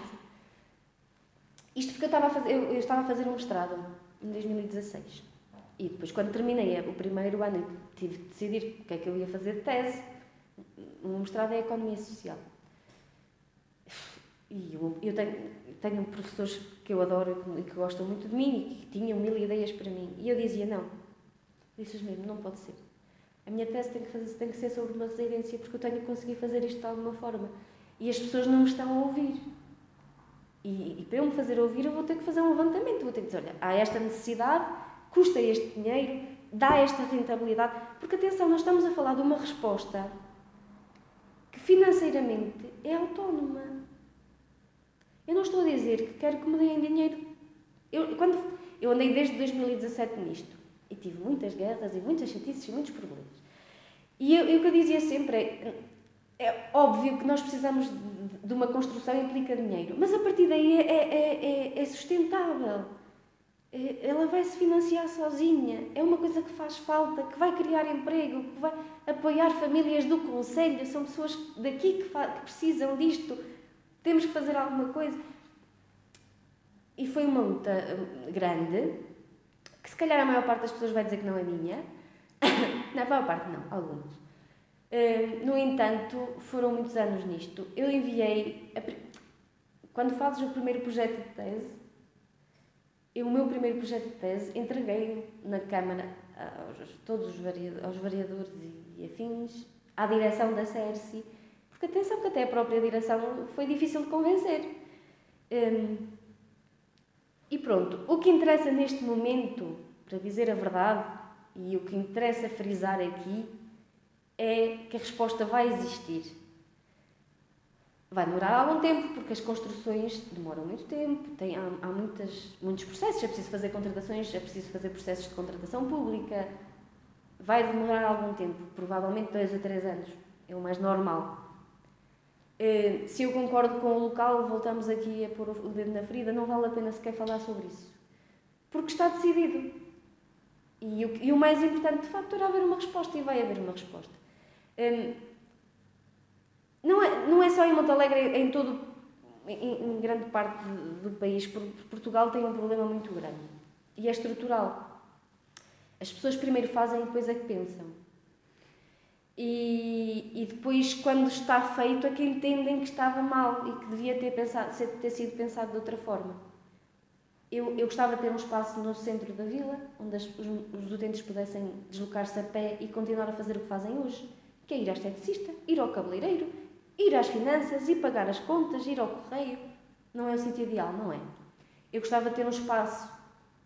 Speaker 2: isto porque eu estava a fazer, eu, estava a fazer um mestrado em 2016. E depois, quando terminei o primeiro ano, tive de decidir o que é que eu ia fazer de tese. O mestrado é Economia Social. E eu, eu tenho, tenho professores que eu adoro e que gostam muito de mim e que tinham mil ideias para mim. E eu dizia: não, disse mesmo, não pode ser. A minha tese tem que, fazer, tem que ser sobre uma residência porque eu tenho que conseguir fazer isto de alguma forma. E as pessoas não me estão a ouvir. E, e para eu me fazer ouvir, eu vou ter que fazer um levantamento. Vou ter que dizer: olha, há esta necessidade, custa este dinheiro, dá esta rentabilidade. Porque atenção, nós estamos a falar de uma resposta que financeiramente é autónoma. Eu não estou a dizer que quero que me deem dinheiro. Eu, quando, eu andei desde 2017 nisto e tive muitas guerras e muitas chatices e muitos problemas. E eu, o que eu dizia sempre é, é óbvio que nós precisamos de, uma construção implica dinheiro, mas a partir daí é, é, é, é sustentável. É- Ela vai se financiar sozinha. É uma coisa que faz falta, que vai criar emprego, que vai apoiar famílias do Conselho. São pessoas daqui que, que precisam disto. Temos que fazer alguma coisa. E foi uma luta hum, grande, que se calhar a maior parte das pessoas vai dizer que não é minha. Na maior parte, não, algumas. Hum, no entanto, foram muitos anos nisto. Eu enviei. a quando fazes o primeiro projeto de tese, eu, o meu primeiro projeto de tese, entreguei na Câmara aos, todos os varia- aos variadores e, e afins, à direção da CERSI, porque atenção que até a própria direção foi difícil de convencer. Hum, e pronto, o que interessa neste momento, para dizer a verdade, e o que interessa frisar aqui, é que a resposta vai existir. Vai demorar algum tempo, porque as construções demoram muito tempo, tem, há, há muitas, muitos processos, é preciso fazer contratações, é preciso fazer processos de contratação pública. Vai demorar algum tempo, provavelmente dois ou três anos, é o mais normal. Eh, Se eu concordo com o local, voltamos aqui a pôr o dedo na ferida, não vale a pena sequer falar sobre isso. Porque está decidido. E o, e o mais importante, de facto, era haver uma resposta, e vai haver uma resposta. Hum, não é, não é só em Montalegre, é em todo, em, em grande parte do país, por- Portugal tem um problema muito grande. E é estrutural. As pessoas primeiro fazem e depois é que pensam. E, e depois, quando está feito, é que entendem que estava mal e que devia ter, pensado, ter sido pensado de outra forma. Eu, eu gostava de ter um espaço no centro da vila, onde as- os, os utentes pudessem deslocar-se a pé e continuar a fazer o que fazem hoje, que é ir à esteticista, ir ao cabeleireiro, ir às finanças, ir pagar as contas, ir ao correio. Não é o sítio ideal, não é? Eu gostava de ter um espaço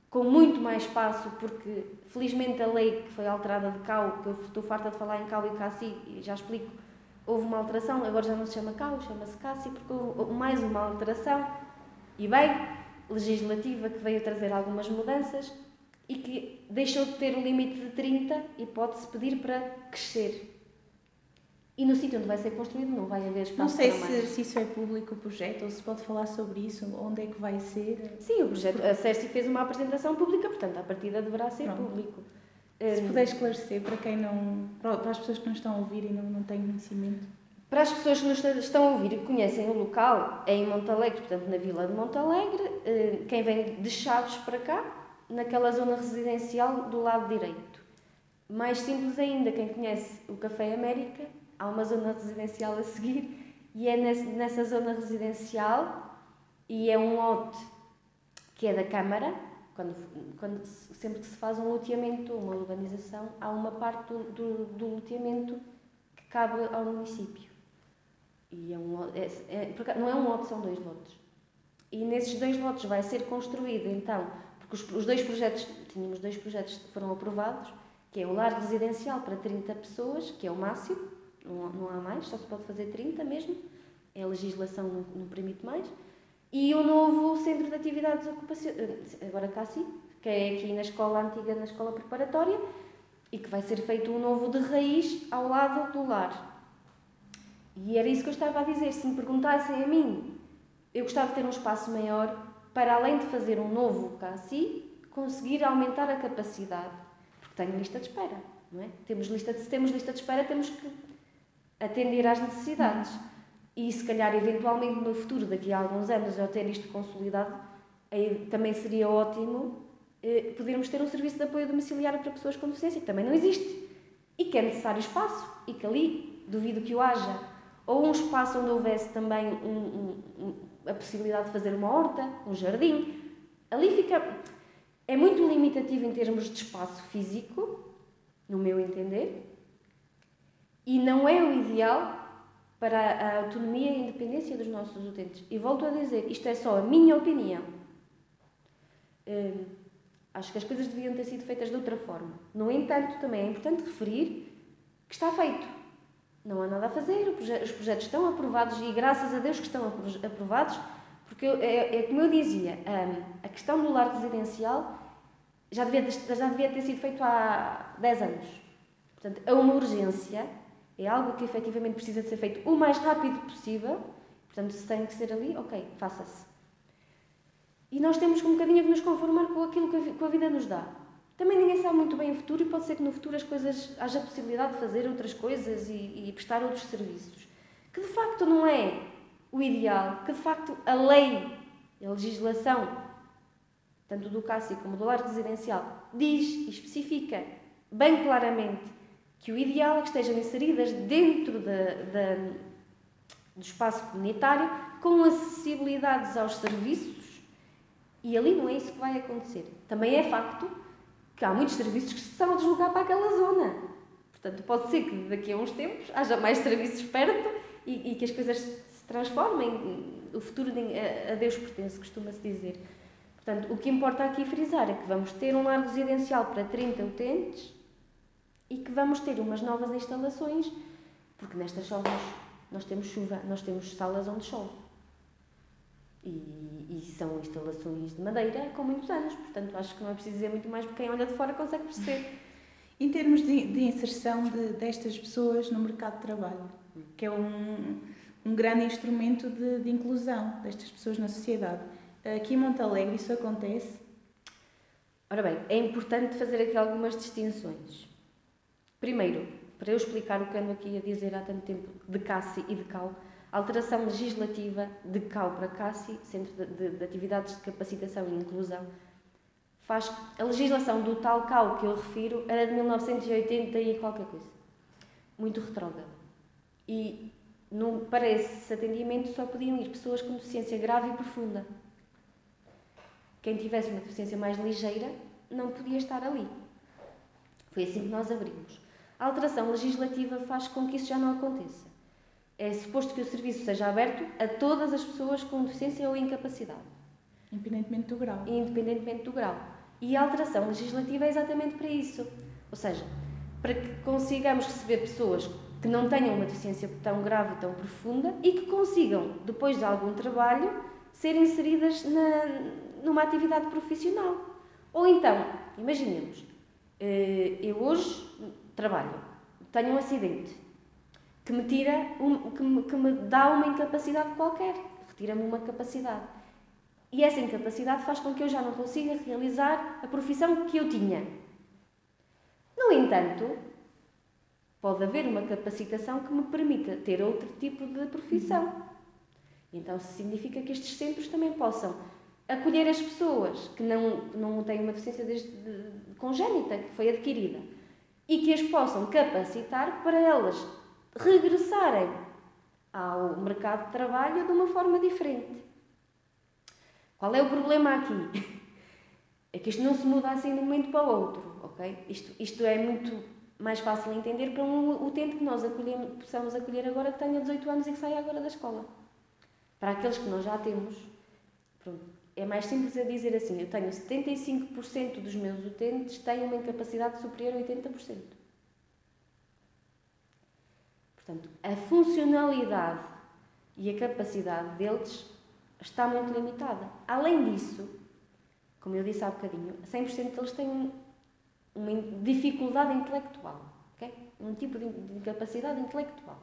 Speaker 2: com muito mais espaço, porque felizmente a lei que foi alterada de CAU, que eu estou farta de falar em CAU e CACI, e já explico, houve uma alteração, agora já não se chama CAU, chama-se CACI, porque houve mais uma alteração, e bem, legislativa, que veio trazer algumas mudanças e que deixou de ter o limite de 30 e pode-se pedir para crescer. E no sítio onde vai ser construído não vai haver espaço
Speaker 1: Não sei se, se isso é público o projeto ou se pode falar sobre isso, onde é que vai ser.
Speaker 2: Sim, o projeto, a CERSI fez uma apresentação pública, portanto, a partida deverá ser
Speaker 1: Pronto.
Speaker 2: público.
Speaker 1: Se
Speaker 2: Hum,
Speaker 1: puder esclarecer para quem não. para as pessoas que não estão a ouvir e não, não têm conhecimento.
Speaker 2: Para as pessoas que nos estão a ouvir e conhecem o local, é em Montalegre, portanto, na vila de Montalegre. Eh, Quem vem de Chaves para cá, naquela zona residencial do lado direito. Mais simples ainda, quem conhece o Café América, há uma zona residencial a seguir e é nessa zona residencial e é um lote que é da Câmara. Quando, quando, se- sempre que se faz um loteamento, uma urbanização, há uma parte do, do, do loteamento que cabe ao município. E é um, é, é- não é um lote, são dois lotes. E nesses dois lotes vai ser construído, então, porque os, os dois projetos, tínhamos dois projetos que foram aprovados, que é o lar residencial para 30 pessoas, que é o máximo, não, há mais, só se pode fazer 30 mesmo, é a legislação não, não permite mais, e o novo centro de atividades ocupacionais, agora CACI, que é aqui na escola antiga, na escola preparatória, e que vai ser feito um novo de raiz ao lado do lar. E era isso que eu estava a dizer. Se me perguntassem a mim, eu gostava de ter um espaço maior, para além de fazer um novo CACI, conseguir aumentar a capacidade, porque tenho lista de espera, não é? Temos lista de, se temos lista de espera, temos que atender às necessidades. E se calhar, eventualmente, no futuro, daqui a alguns anos, eu ter isto consolidado, aí também seria ótimo eh, podermos ter um serviço de apoio domiciliário para pessoas com deficiência, que também não existe. E que é necessário espaço, e que ali, duvido que o haja. Ou um espaço onde houvesse também um, um, a possibilidade de fazer uma horta, um jardim. Ali fica. É muito limitativo em termos de espaço físico, no meu entender, e não é o ideal para a autonomia e a independência dos nossos utentes. E volto a dizer, isto é só a minha opinião. Hum, acho que as coisas deviam ter sido feitas de outra forma. No entanto, também é importante referir que está feito. Não há nada a fazer, os projetos estão aprovados e graças a Deus que estão aprovados, porque é, é como eu dizia, hum, a questão do lar residencial já devia, já devia ter sido feito há 10 anos. Portanto, é uma urgência é algo que efetivamente precisa de ser feito o mais rápido possível. Portanto, se tem que ser ali, ok, faça-se. E nós temos um bocadinho que nos conformar com aquilo que a vida nos dá. Também ninguém sabe muito bem o futuro e pode ser que no futuro as coisas haja possibilidade de fazer outras coisas e, e prestar outros serviços. Que de facto não é o ideal, que de facto a lei, a legislação, tanto do CASI como do lar residencial, diz e especifica bem claramente que o ideal é que estejam inseridas dentro da, da, do espaço comunitário com acessibilidades aos serviços e ali não é isso que vai acontecer. Também é facto que há muitos serviços que se estão a deslocar para aquela zona. Portanto, pode ser que daqui a uns tempos haja mais serviços perto e, e que as coisas se transformem. O futuro a Deus pertence, costuma-se dizer. Portanto, o que importa aqui frisar é que vamos ter um lar residencial para 30 utentes e que vamos ter umas novas instalações, porque nestas chove nós temos chuva, nós temos salas onde chove. E, e, são instalações de madeira com muitos anos, portanto acho que não é preciso dizer muito mais porque quem olha de fora consegue perceber.
Speaker 1: Em termos de, de inserção de, destas pessoas no mercado de trabalho, que é um, um grande instrumento de, de inclusão destas pessoas na sociedade. Aqui em Montalegre isso acontece?
Speaker 2: Ora bem, é importante fazer aqui algumas distinções. Primeiro, para eu explicar o que ando aqui a dizer há tanto tempo de CASSI e de CAL, alteração legislativa de CAL para CASSI, Centro de, de, de Atividades de Capacitação e Inclusão, faz a legislação do tal CAL que eu refiro era de 1980 e qualquer coisa. Muito retrógrada. E no, para esse atendimento só podiam ir pessoas com deficiência grave e profunda. Quem tivesse uma deficiência mais ligeira não podia estar ali. Foi assim que nós abrimos. A alteração legislativa faz com que isso já não aconteça. É suposto que o serviço seja aberto a todas as pessoas com deficiência ou incapacidade.
Speaker 1: Independentemente do grau.
Speaker 2: Independentemente do grau. E a alteração legislativa é exatamente para isso. Ou seja, para que consigamos receber pessoas que não tenham uma deficiência tão grave e tão profunda e que consigam, depois de algum trabalho, ser inseridas na, numa atividade profissional. Ou então, imaginemos, eh, eu hoje trabalho, tenho um acidente que me tira, um, que, me, que me dá uma incapacidade qualquer, retira-me uma capacidade. E essa incapacidade faz com que eu já não consiga realizar a profissão que eu tinha. No entanto, pode haver uma capacitação que me permita ter outro tipo de profissão. Então, significa que estes centros também possam acolher as pessoas que não, não têm uma deficiência desde, de, de, congénita, que foi adquirida, e que as possam capacitar para elas regressarem ao mercado de trabalho de uma forma diferente. Qual é o problema aqui? É que isto não se muda assim de um momento para o outro, ok? Isto, isto é muito mais fácil de entender para um utente que nós acolhemos, possamos acolher agora que tenha 18 anos e que saia agora da escola. Para aqueles que nós já temos, pronto, é mais simples a dizer assim: eu tenho 75% dos meus utentes têm uma incapacidade superior a 80%. Portanto, a funcionalidade e a capacidade deles está muito limitada. Além disso, como eu disse há bocadinho, 100% deles têm uma dificuldade intelectual, okay? um tipo de incapacidade intelectual.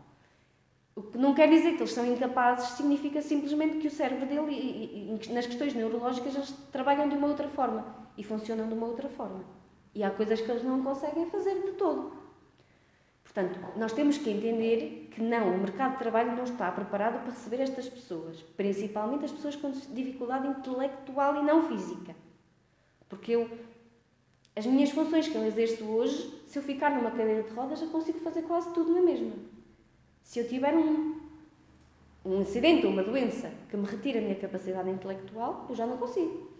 Speaker 2: O que não quer dizer que eles são incapazes, significa simplesmente que o cérebro dele, e, e, nas questões neurológicas, eles trabalham de uma outra forma e funcionam de uma outra forma. E há coisas que eles não conseguem fazer de todo. Portanto, nós temos que entender que não, o mercado de trabalho não está preparado para receber estas pessoas, principalmente as pessoas com dificuldade intelectual e não física. Porque eu, as minhas funções que eu exerço hoje, se eu ficar numa cadeira de rodas, já consigo fazer quase tudo na mesma. Se eu tiver um, um acidente ou uma doença que me retira a minha capacidade intelectual, eu já não consigo.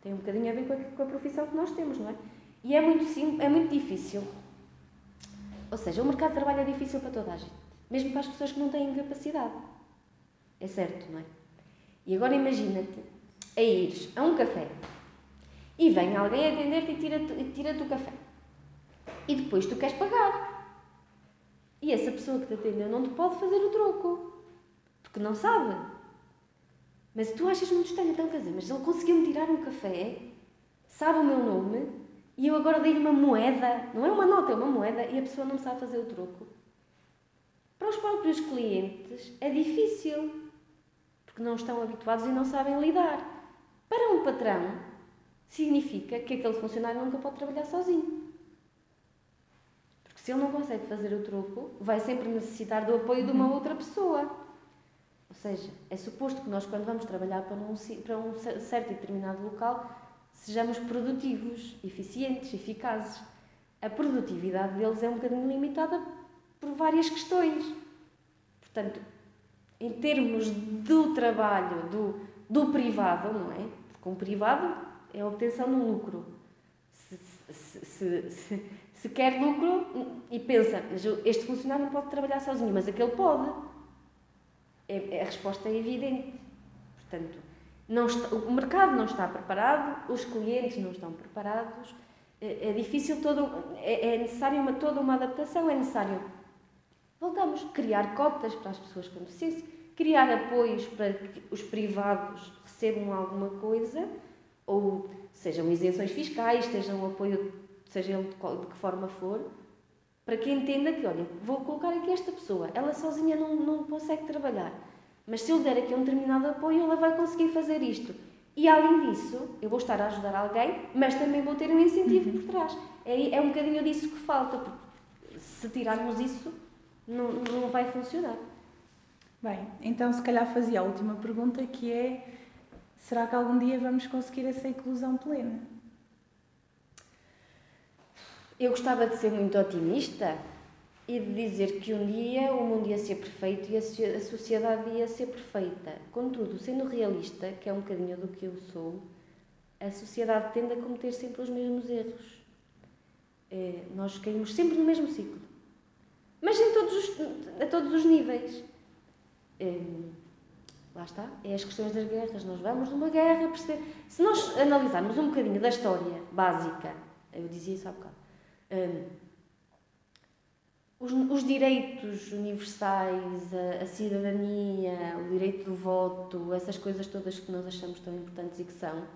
Speaker 2: Tem um bocadinho a ver com a, com a profissão que nós temos, não é? E é muito, sim, é muito difícil ou seja, o mercado de trabalho é difícil para toda a gente, mesmo para as pessoas que não têm capacidade. É certo, não é? E agora imagina-te a ires a um café e vem alguém atender-te e tira-te tira o café. E depois tu queres pagar. E essa pessoa que te atendeu não te pode fazer o troco. Porque não sabe. Mas tu achas muito estranho, então quer dizer, mas ele conseguiu-me tirar um café, sabe o meu nome, e eu agora dei-lhe uma moeda, não é uma nota, é uma moeda, e a pessoa não sabe fazer o troco. Para os próprios clientes é difícil, porque não estão habituados e não sabem lidar. Para um patrão, significa que aquele funcionário nunca pode trabalhar sozinho. Se ele não consegue fazer o troco, vai sempre necessitar do apoio de uma outra pessoa. Ou seja, é suposto que nós, quando vamos trabalhar para um, para um certo e determinado local, sejamos produtivos, eficientes, eficazes. A produtividade deles é um bocadinho limitada por várias questões. Portanto, em termos do trabalho, do, do privado, não é? Porque um privado é a obtenção do lucro. Se, se, se, se, se quer lucro e pensa, este funcionário não pode trabalhar sozinho, mas aquele pode. É, a resposta é evidente. Portanto, está, o mercado não está preparado, os clientes não estão preparados, é, é difícil todo, é, é necessário uma, toda uma adaptação, é necessário, voltamos, criar cotas para as pessoas com deficiência, criar apoios para que os privados recebam alguma coisa, ou sejam isenções fiscais, sejam apoio, seja ele de, que forma for, para que entenda que, olha, vou colocar aqui esta pessoa, ela sozinha não, não consegue trabalhar mas se eu der aqui um determinado apoio, ela vai conseguir fazer isto. E além disso, eu vou estar a ajudar alguém, mas também vou ter um incentivo uhum. por trás. É, é um bocadinho disso que falta, porque se tirarmos isso, não, não vai funcionar.
Speaker 1: Bem, então se calhar fazia a última pergunta que é: será que algum dia vamos conseguir essa inclusão plena?
Speaker 2: Eu gostava de ser muito otimista, e de dizer que um dia o mundo ia ser perfeito e a sociedade ia ser perfeita. Contudo, sendo realista, que é um bocadinho do que eu sou, a sociedade tende a cometer sempre os mesmos erros. É, nós caímos sempre no mesmo ciclo. Mas em todos os, a todos os níveis. É, lá está, é as questões das guerras. Nós vamos numa guerra. Se nós analisarmos um bocadinho da história básica, eu dizia isso há bocado. É, os, os direitos universais, a, a, cidadania, o direito do voto, essas coisas todas que nós achamos tão importantes e que são,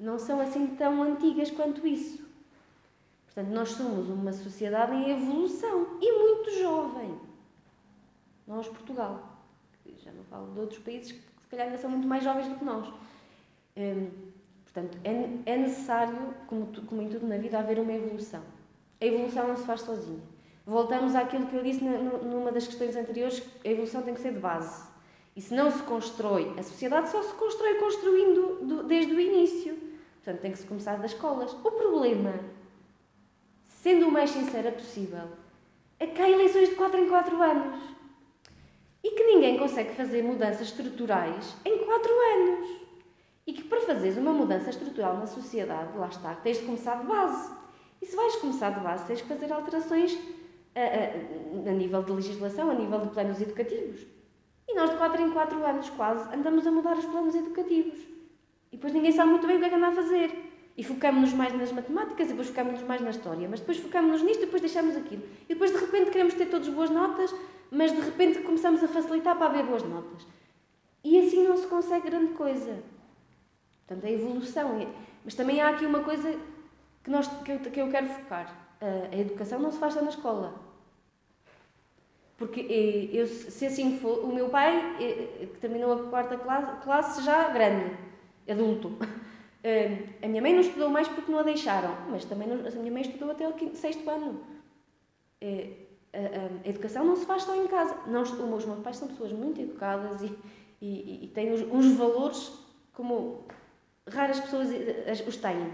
Speaker 2: não são assim tão antigas quanto isso. Portanto, nós somos uma sociedade em evolução e muito jovem. Nós, Portugal, já não falo de outros países que se calhar ainda são muito mais jovens do que nós. Hum, portanto, é, é necessário, como, como em tudo na vida, haver uma evolução. A evolução não se faz sozinha Voltamos àquilo que eu disse numa das questões anteriores, a evolução tem que ser de base. E se não se constrói, a sociedade só se constrói construindo desde o início. Portanto, tem que se começar das escolas. O problema, sendo o mais sincera possível, é que há eleições de 4 em 4 anos. E que ninguém consegue fazer mudanças estruturais em 4 anos. E que para fazeres uma mudança estrutural na sociedade, lá está, tens de começar de base. E se vais começar de base, tens de fazer alterações a, a, a, nível de legislação, a nível de planos educativos. E nós, de 4 em 4 anos, quase, andamos a mudar os planos educativos. E depois ninguém sabe muito bem o que é que anda a fazer. E focamos-nos mais nas matemáticas, e depois focamos-nos mais na história. Mas depois focamos-nos nisto, depois deixamos aquilo. E depois, de repente, queremos ter todas boas notas, mas de repente começamos a facilitar para haver boas notas. E assim não se consegue grande coisa. Portanto, a evolução. Mas também há aqui uma coisa que, nós, que, eu, que eu quero focar. A educação não se faz só na escola. Porque eh, eu, se assim for, o meu pai, eh, que terminou a quarta classe, classe já grande, adulto. A minha mãe não estudou mais porque não a deixaram, mas também não, a minha mãe estudou até o sexto ano. A, educação não se faz só em casa. Os meus pais são pessoas muito educadas e, e, e têm uns, uns valores como raras pessoas os têm.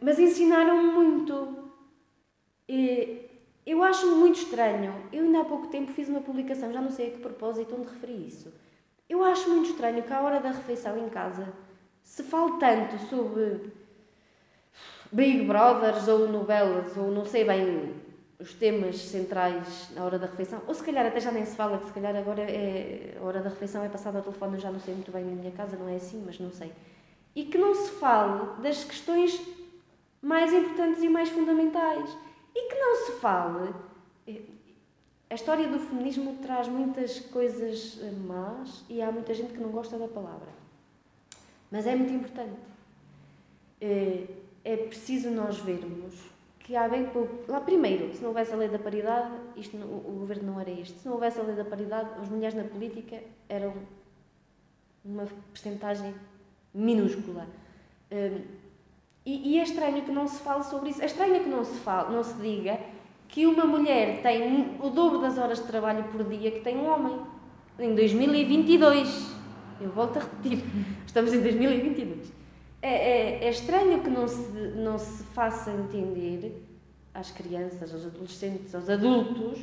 Speaker 2: Mas ensinaram muito. Eu acho muito estranho. Eu ainda há pouco tempo fiz uma publicação, já não sei a que propósito, onde referi isso. Eu acho muito estranho que à hora da refeição em casa se fale tanto sobre Big Brothers ou novelas, ou não sei bem os temas centrais na hora da refeição, ou se calhar até já nem se fala, que se calhar agora é, a hora da refeição é passada ao telefone, eu já não sei muito bem na minha casa, não é assim, mas não sei. E que não se fale das questões mais importantes e mais fundamentais. E que não se fale. Eh, a história do feminismo traz muitas coisas eh, más e há muita gente que não gosta da palavra. Mas é muito importante. Eh, é preciso nós vermos que há bem pouco. Lá, primeiro, se não houvesse a lei da paridade, isto, o governo não era este. Se não houvesse a lei da paridade, as mulheres na política eram uma percentagem minúscula. E, e, é estranho que não se fale sobre isso. É estranho que não se, fale, não se diga que uma mulher tem o dobro das horas de trabalho por dia que tem um homem. Em 2022. Eu volto a repetir. Estamos em 2022. É, é, é estranho que não se, não se faça entender às crianças, aos adolescentes, aos adultos,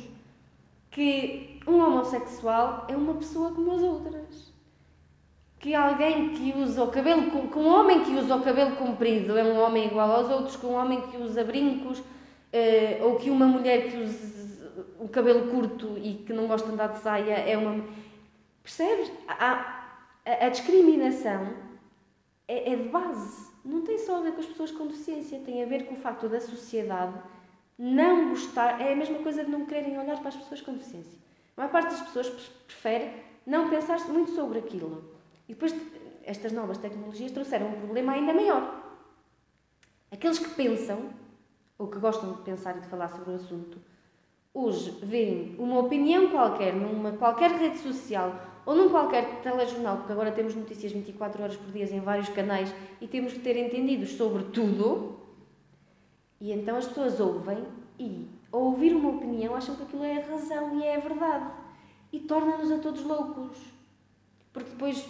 Speaker 2: que um homossexual é uma pessoa como as outras que alguém que usa o cabelo, que um homem que usa o cabelo comprido é um homem igual aos outros, que um homem que usa brincos, uh, ou que uma mulher que usa o cabelo curto e que não gosta de andar de saia é uma. Percebes? A, a, a discriminação é, é, de base. Não tem só a ver com as pessoas com deficiência, tem a ver com o facto da sociedade não gostar. É a mesma coisa de não quererem olhar para as pessoas com deficiência. A maior parte das pessoas prefere não pensar muito sobre aquilo. E depois estas novas tecnologias trouxeram um problema ainda maior. Aqueles que pensam, ou que gostam de pensar e de falar sobre o assunto, hoje veem uma opinião qualquer, numa qualquer rede social ou num qualquer telejornal, porque agora temos notícias 24 horas por dia em vários canais e temos que ter entendidos sobre tudo, e então as pessoas ouvem e, ao ouvir uma opinião, acham que aquilo é a razão e é a verdade. E torna-nos a todos loucos. Porque depois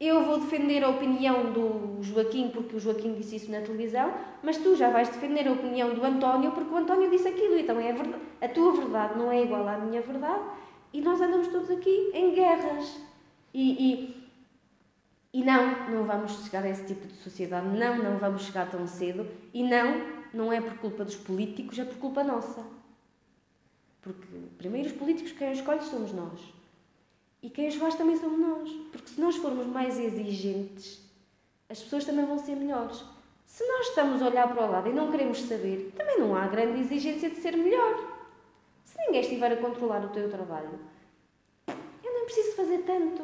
Speaker 2: eu vou defender a opinião do Joaquim porque o Joaquim disse isso na televisão, mas tu já vais defender a opinião do António porque o António disse aquilo. Então é a, verdade, a tua verdade não é igual à minha verdade e nós andamos todos aqui em guerras. E, e, e não, não vamos chegar a esse tipo de sociedade. Não, não vamos chegar tão cedo. E não, não é por culpa dos políticos, é por culpa nossa. Porque, primeiro, os políticos quem os escolhe somos nós. E quem os faz também somos nós. Porque se nós formos mais exigentes, as pessoas também vão ser melhores. Se nós estamos a olhar para o lado e não queremos saber, também não há grande exigência de ser melhor. Se ninguém estiver a controlar o teu trabalho, eu não preciso fazer tanto.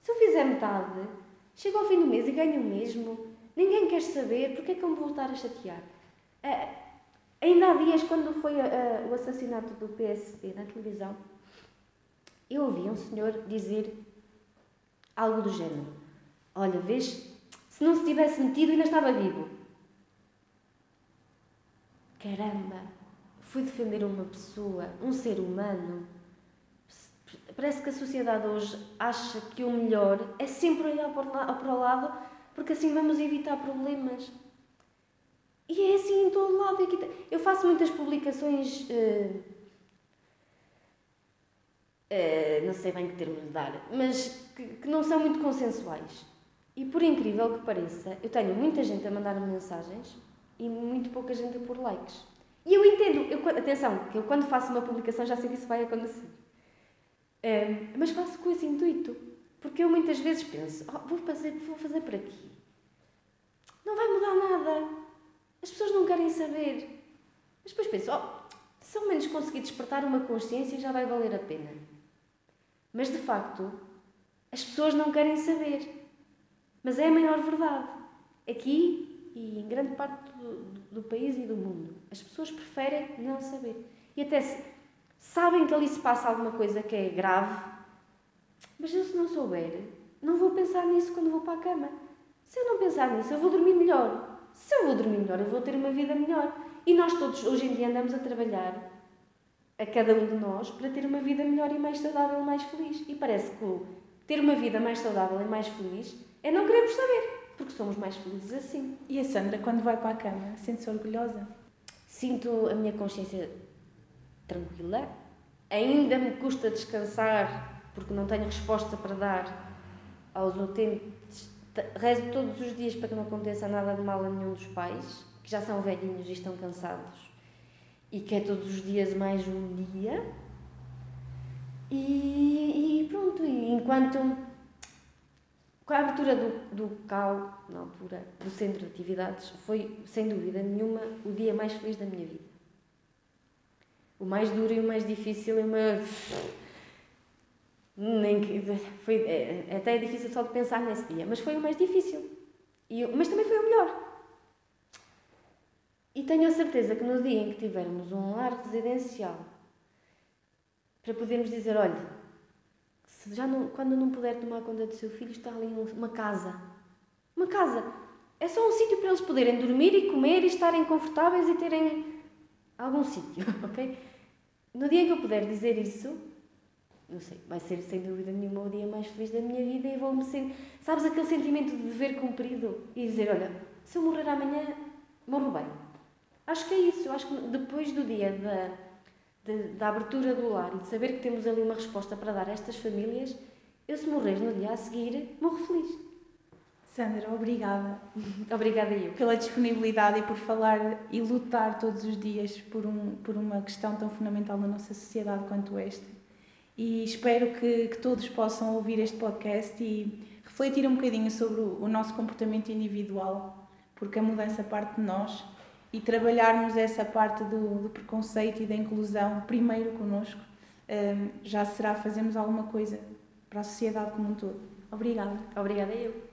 Speaker 2: Se eu fizer metade, chego ao fim do mês e ganho o mesmo. Ninguém quer saber, porque é que eu me vou estar a chatear? Uh, ainda há dias, quando foi uh, o assassinato do PSP na televisão, eu ouvi um senhor dizer algo do género: Olha, vês, se não se tivesse metido, ainda estava vivo. Caramba, fui defender uma pessoa, um ser humano. Parece que a sociedade hoje acha que o melhor é sempre olhar para o lado, porque assim vamos evitar problemas. E é assim em todo lado. Eu faço muitas publicações. Uh, uh, não sei bem que termo lhe dar, mas que, que, não são muito consensuais. E por incrível que pareça, eu tenho muita gente a mandar-me mensagens e muito pouca gente a pôr likes. E eu entendo, eu, atenção, que eu quando faço uma publicação já sei que isso vai acontecer. Um, mas faço com esse intuito. Porque eu muitas vezes penso, oh, vou, fazer, vou fazer por aqui. Não vai mudar nada. As pessoas não querem saber. Mas depois penso, oh, se ao menos conseguir despertar uma consciência já vai valer a pena. Mas de facto, as pessoas não querem saber. Mas é a maior verdade. Aqui e em grande parte do, do país e do mundo, as pessoas preferem não saber. E até se, sabem que ali se passa alguma coisa que é grave, mas eu se não souber, não vou pensar nisso quando vou para a cama. Se eu não pensar nisso, eu vou dormir melhor. Se eu vou dormir melhor, eu vou ter uma vida melhor. E nós todos hoje em dia andamos a trabalhar, a cada um de nós, para ter uma vida melhor e mais saudável e mais feliz. E parece que ter uma vida mais saudável e mais feliz é não queremos saber, porque somos mais felizes assim.
Speaker 1: E a Sandra, quando vai para a cama, sente-se orgulhosa?
Speaker 2: Sinto a minha consciência tranquila. Ainda me custa descansar, porque não tenho resposta para dar aos utentes. Rezo todos os dias para que não aconteça nada de mal a nenhum dos pais, que já são velhinhos e estão cansados. E que é todos os dias mais um dia. E, e pronto, e enquanto com a abertura do, do CAU, na altura, do Centro de Atividades, foi, sem dúvida nenhuma, o dia mais feliz da minha vida. O mais duro e o mais difícil e maior... Nem que, foi, é, até é difícil só de pensar nesse dia, mas foi o mais difícil. E, mas também foi o melhor. E tenho a certeza que no dia em que tivermos um lar residencial, para podermos dizer, olha, se já não, quando não puder tomar conta do seu filho, está ali uma casa. Uma casa. É só um sítio para eles poderem dormir e comer e estarem confortáveis e terem algum sítio, ok? No dia em que eu puder dizer isso, não sei, vai ser sem dúvida nenhuma o dia mais feliz da minha vida e vou-me sentir. Sabes aquele sentimento de dever cumprido e dizer: olha, se eu morrer amanhã, morro bem. Acho que é isso. Acho que depois do dia da de, da abertura do lar e de saber que temos ali uma resposta para dar a estas famílias, eu se morrer no dia a seguir, morro feliz.
Speaker 1: Sandra, obrigada.
Speaker 2: obrigada eu.
Speaker 1: Pela disponibilidade e por falar e lutar todos os dias por, um, por uma questão tão fundamental na nossa sociedade quanto esta. E espero que, que todos possam ouvir este podcast e refletir um bocadinho sobre o, o nosso comportamento individual, porque a mudança parte de nós e trabalharmos essa parte do, do preconceito e da inclusão primeiro connosco, um, já será fazermos alguma coisa para a sociedade como um todo. Obrigada.
Speaker 2: Obrigada eu.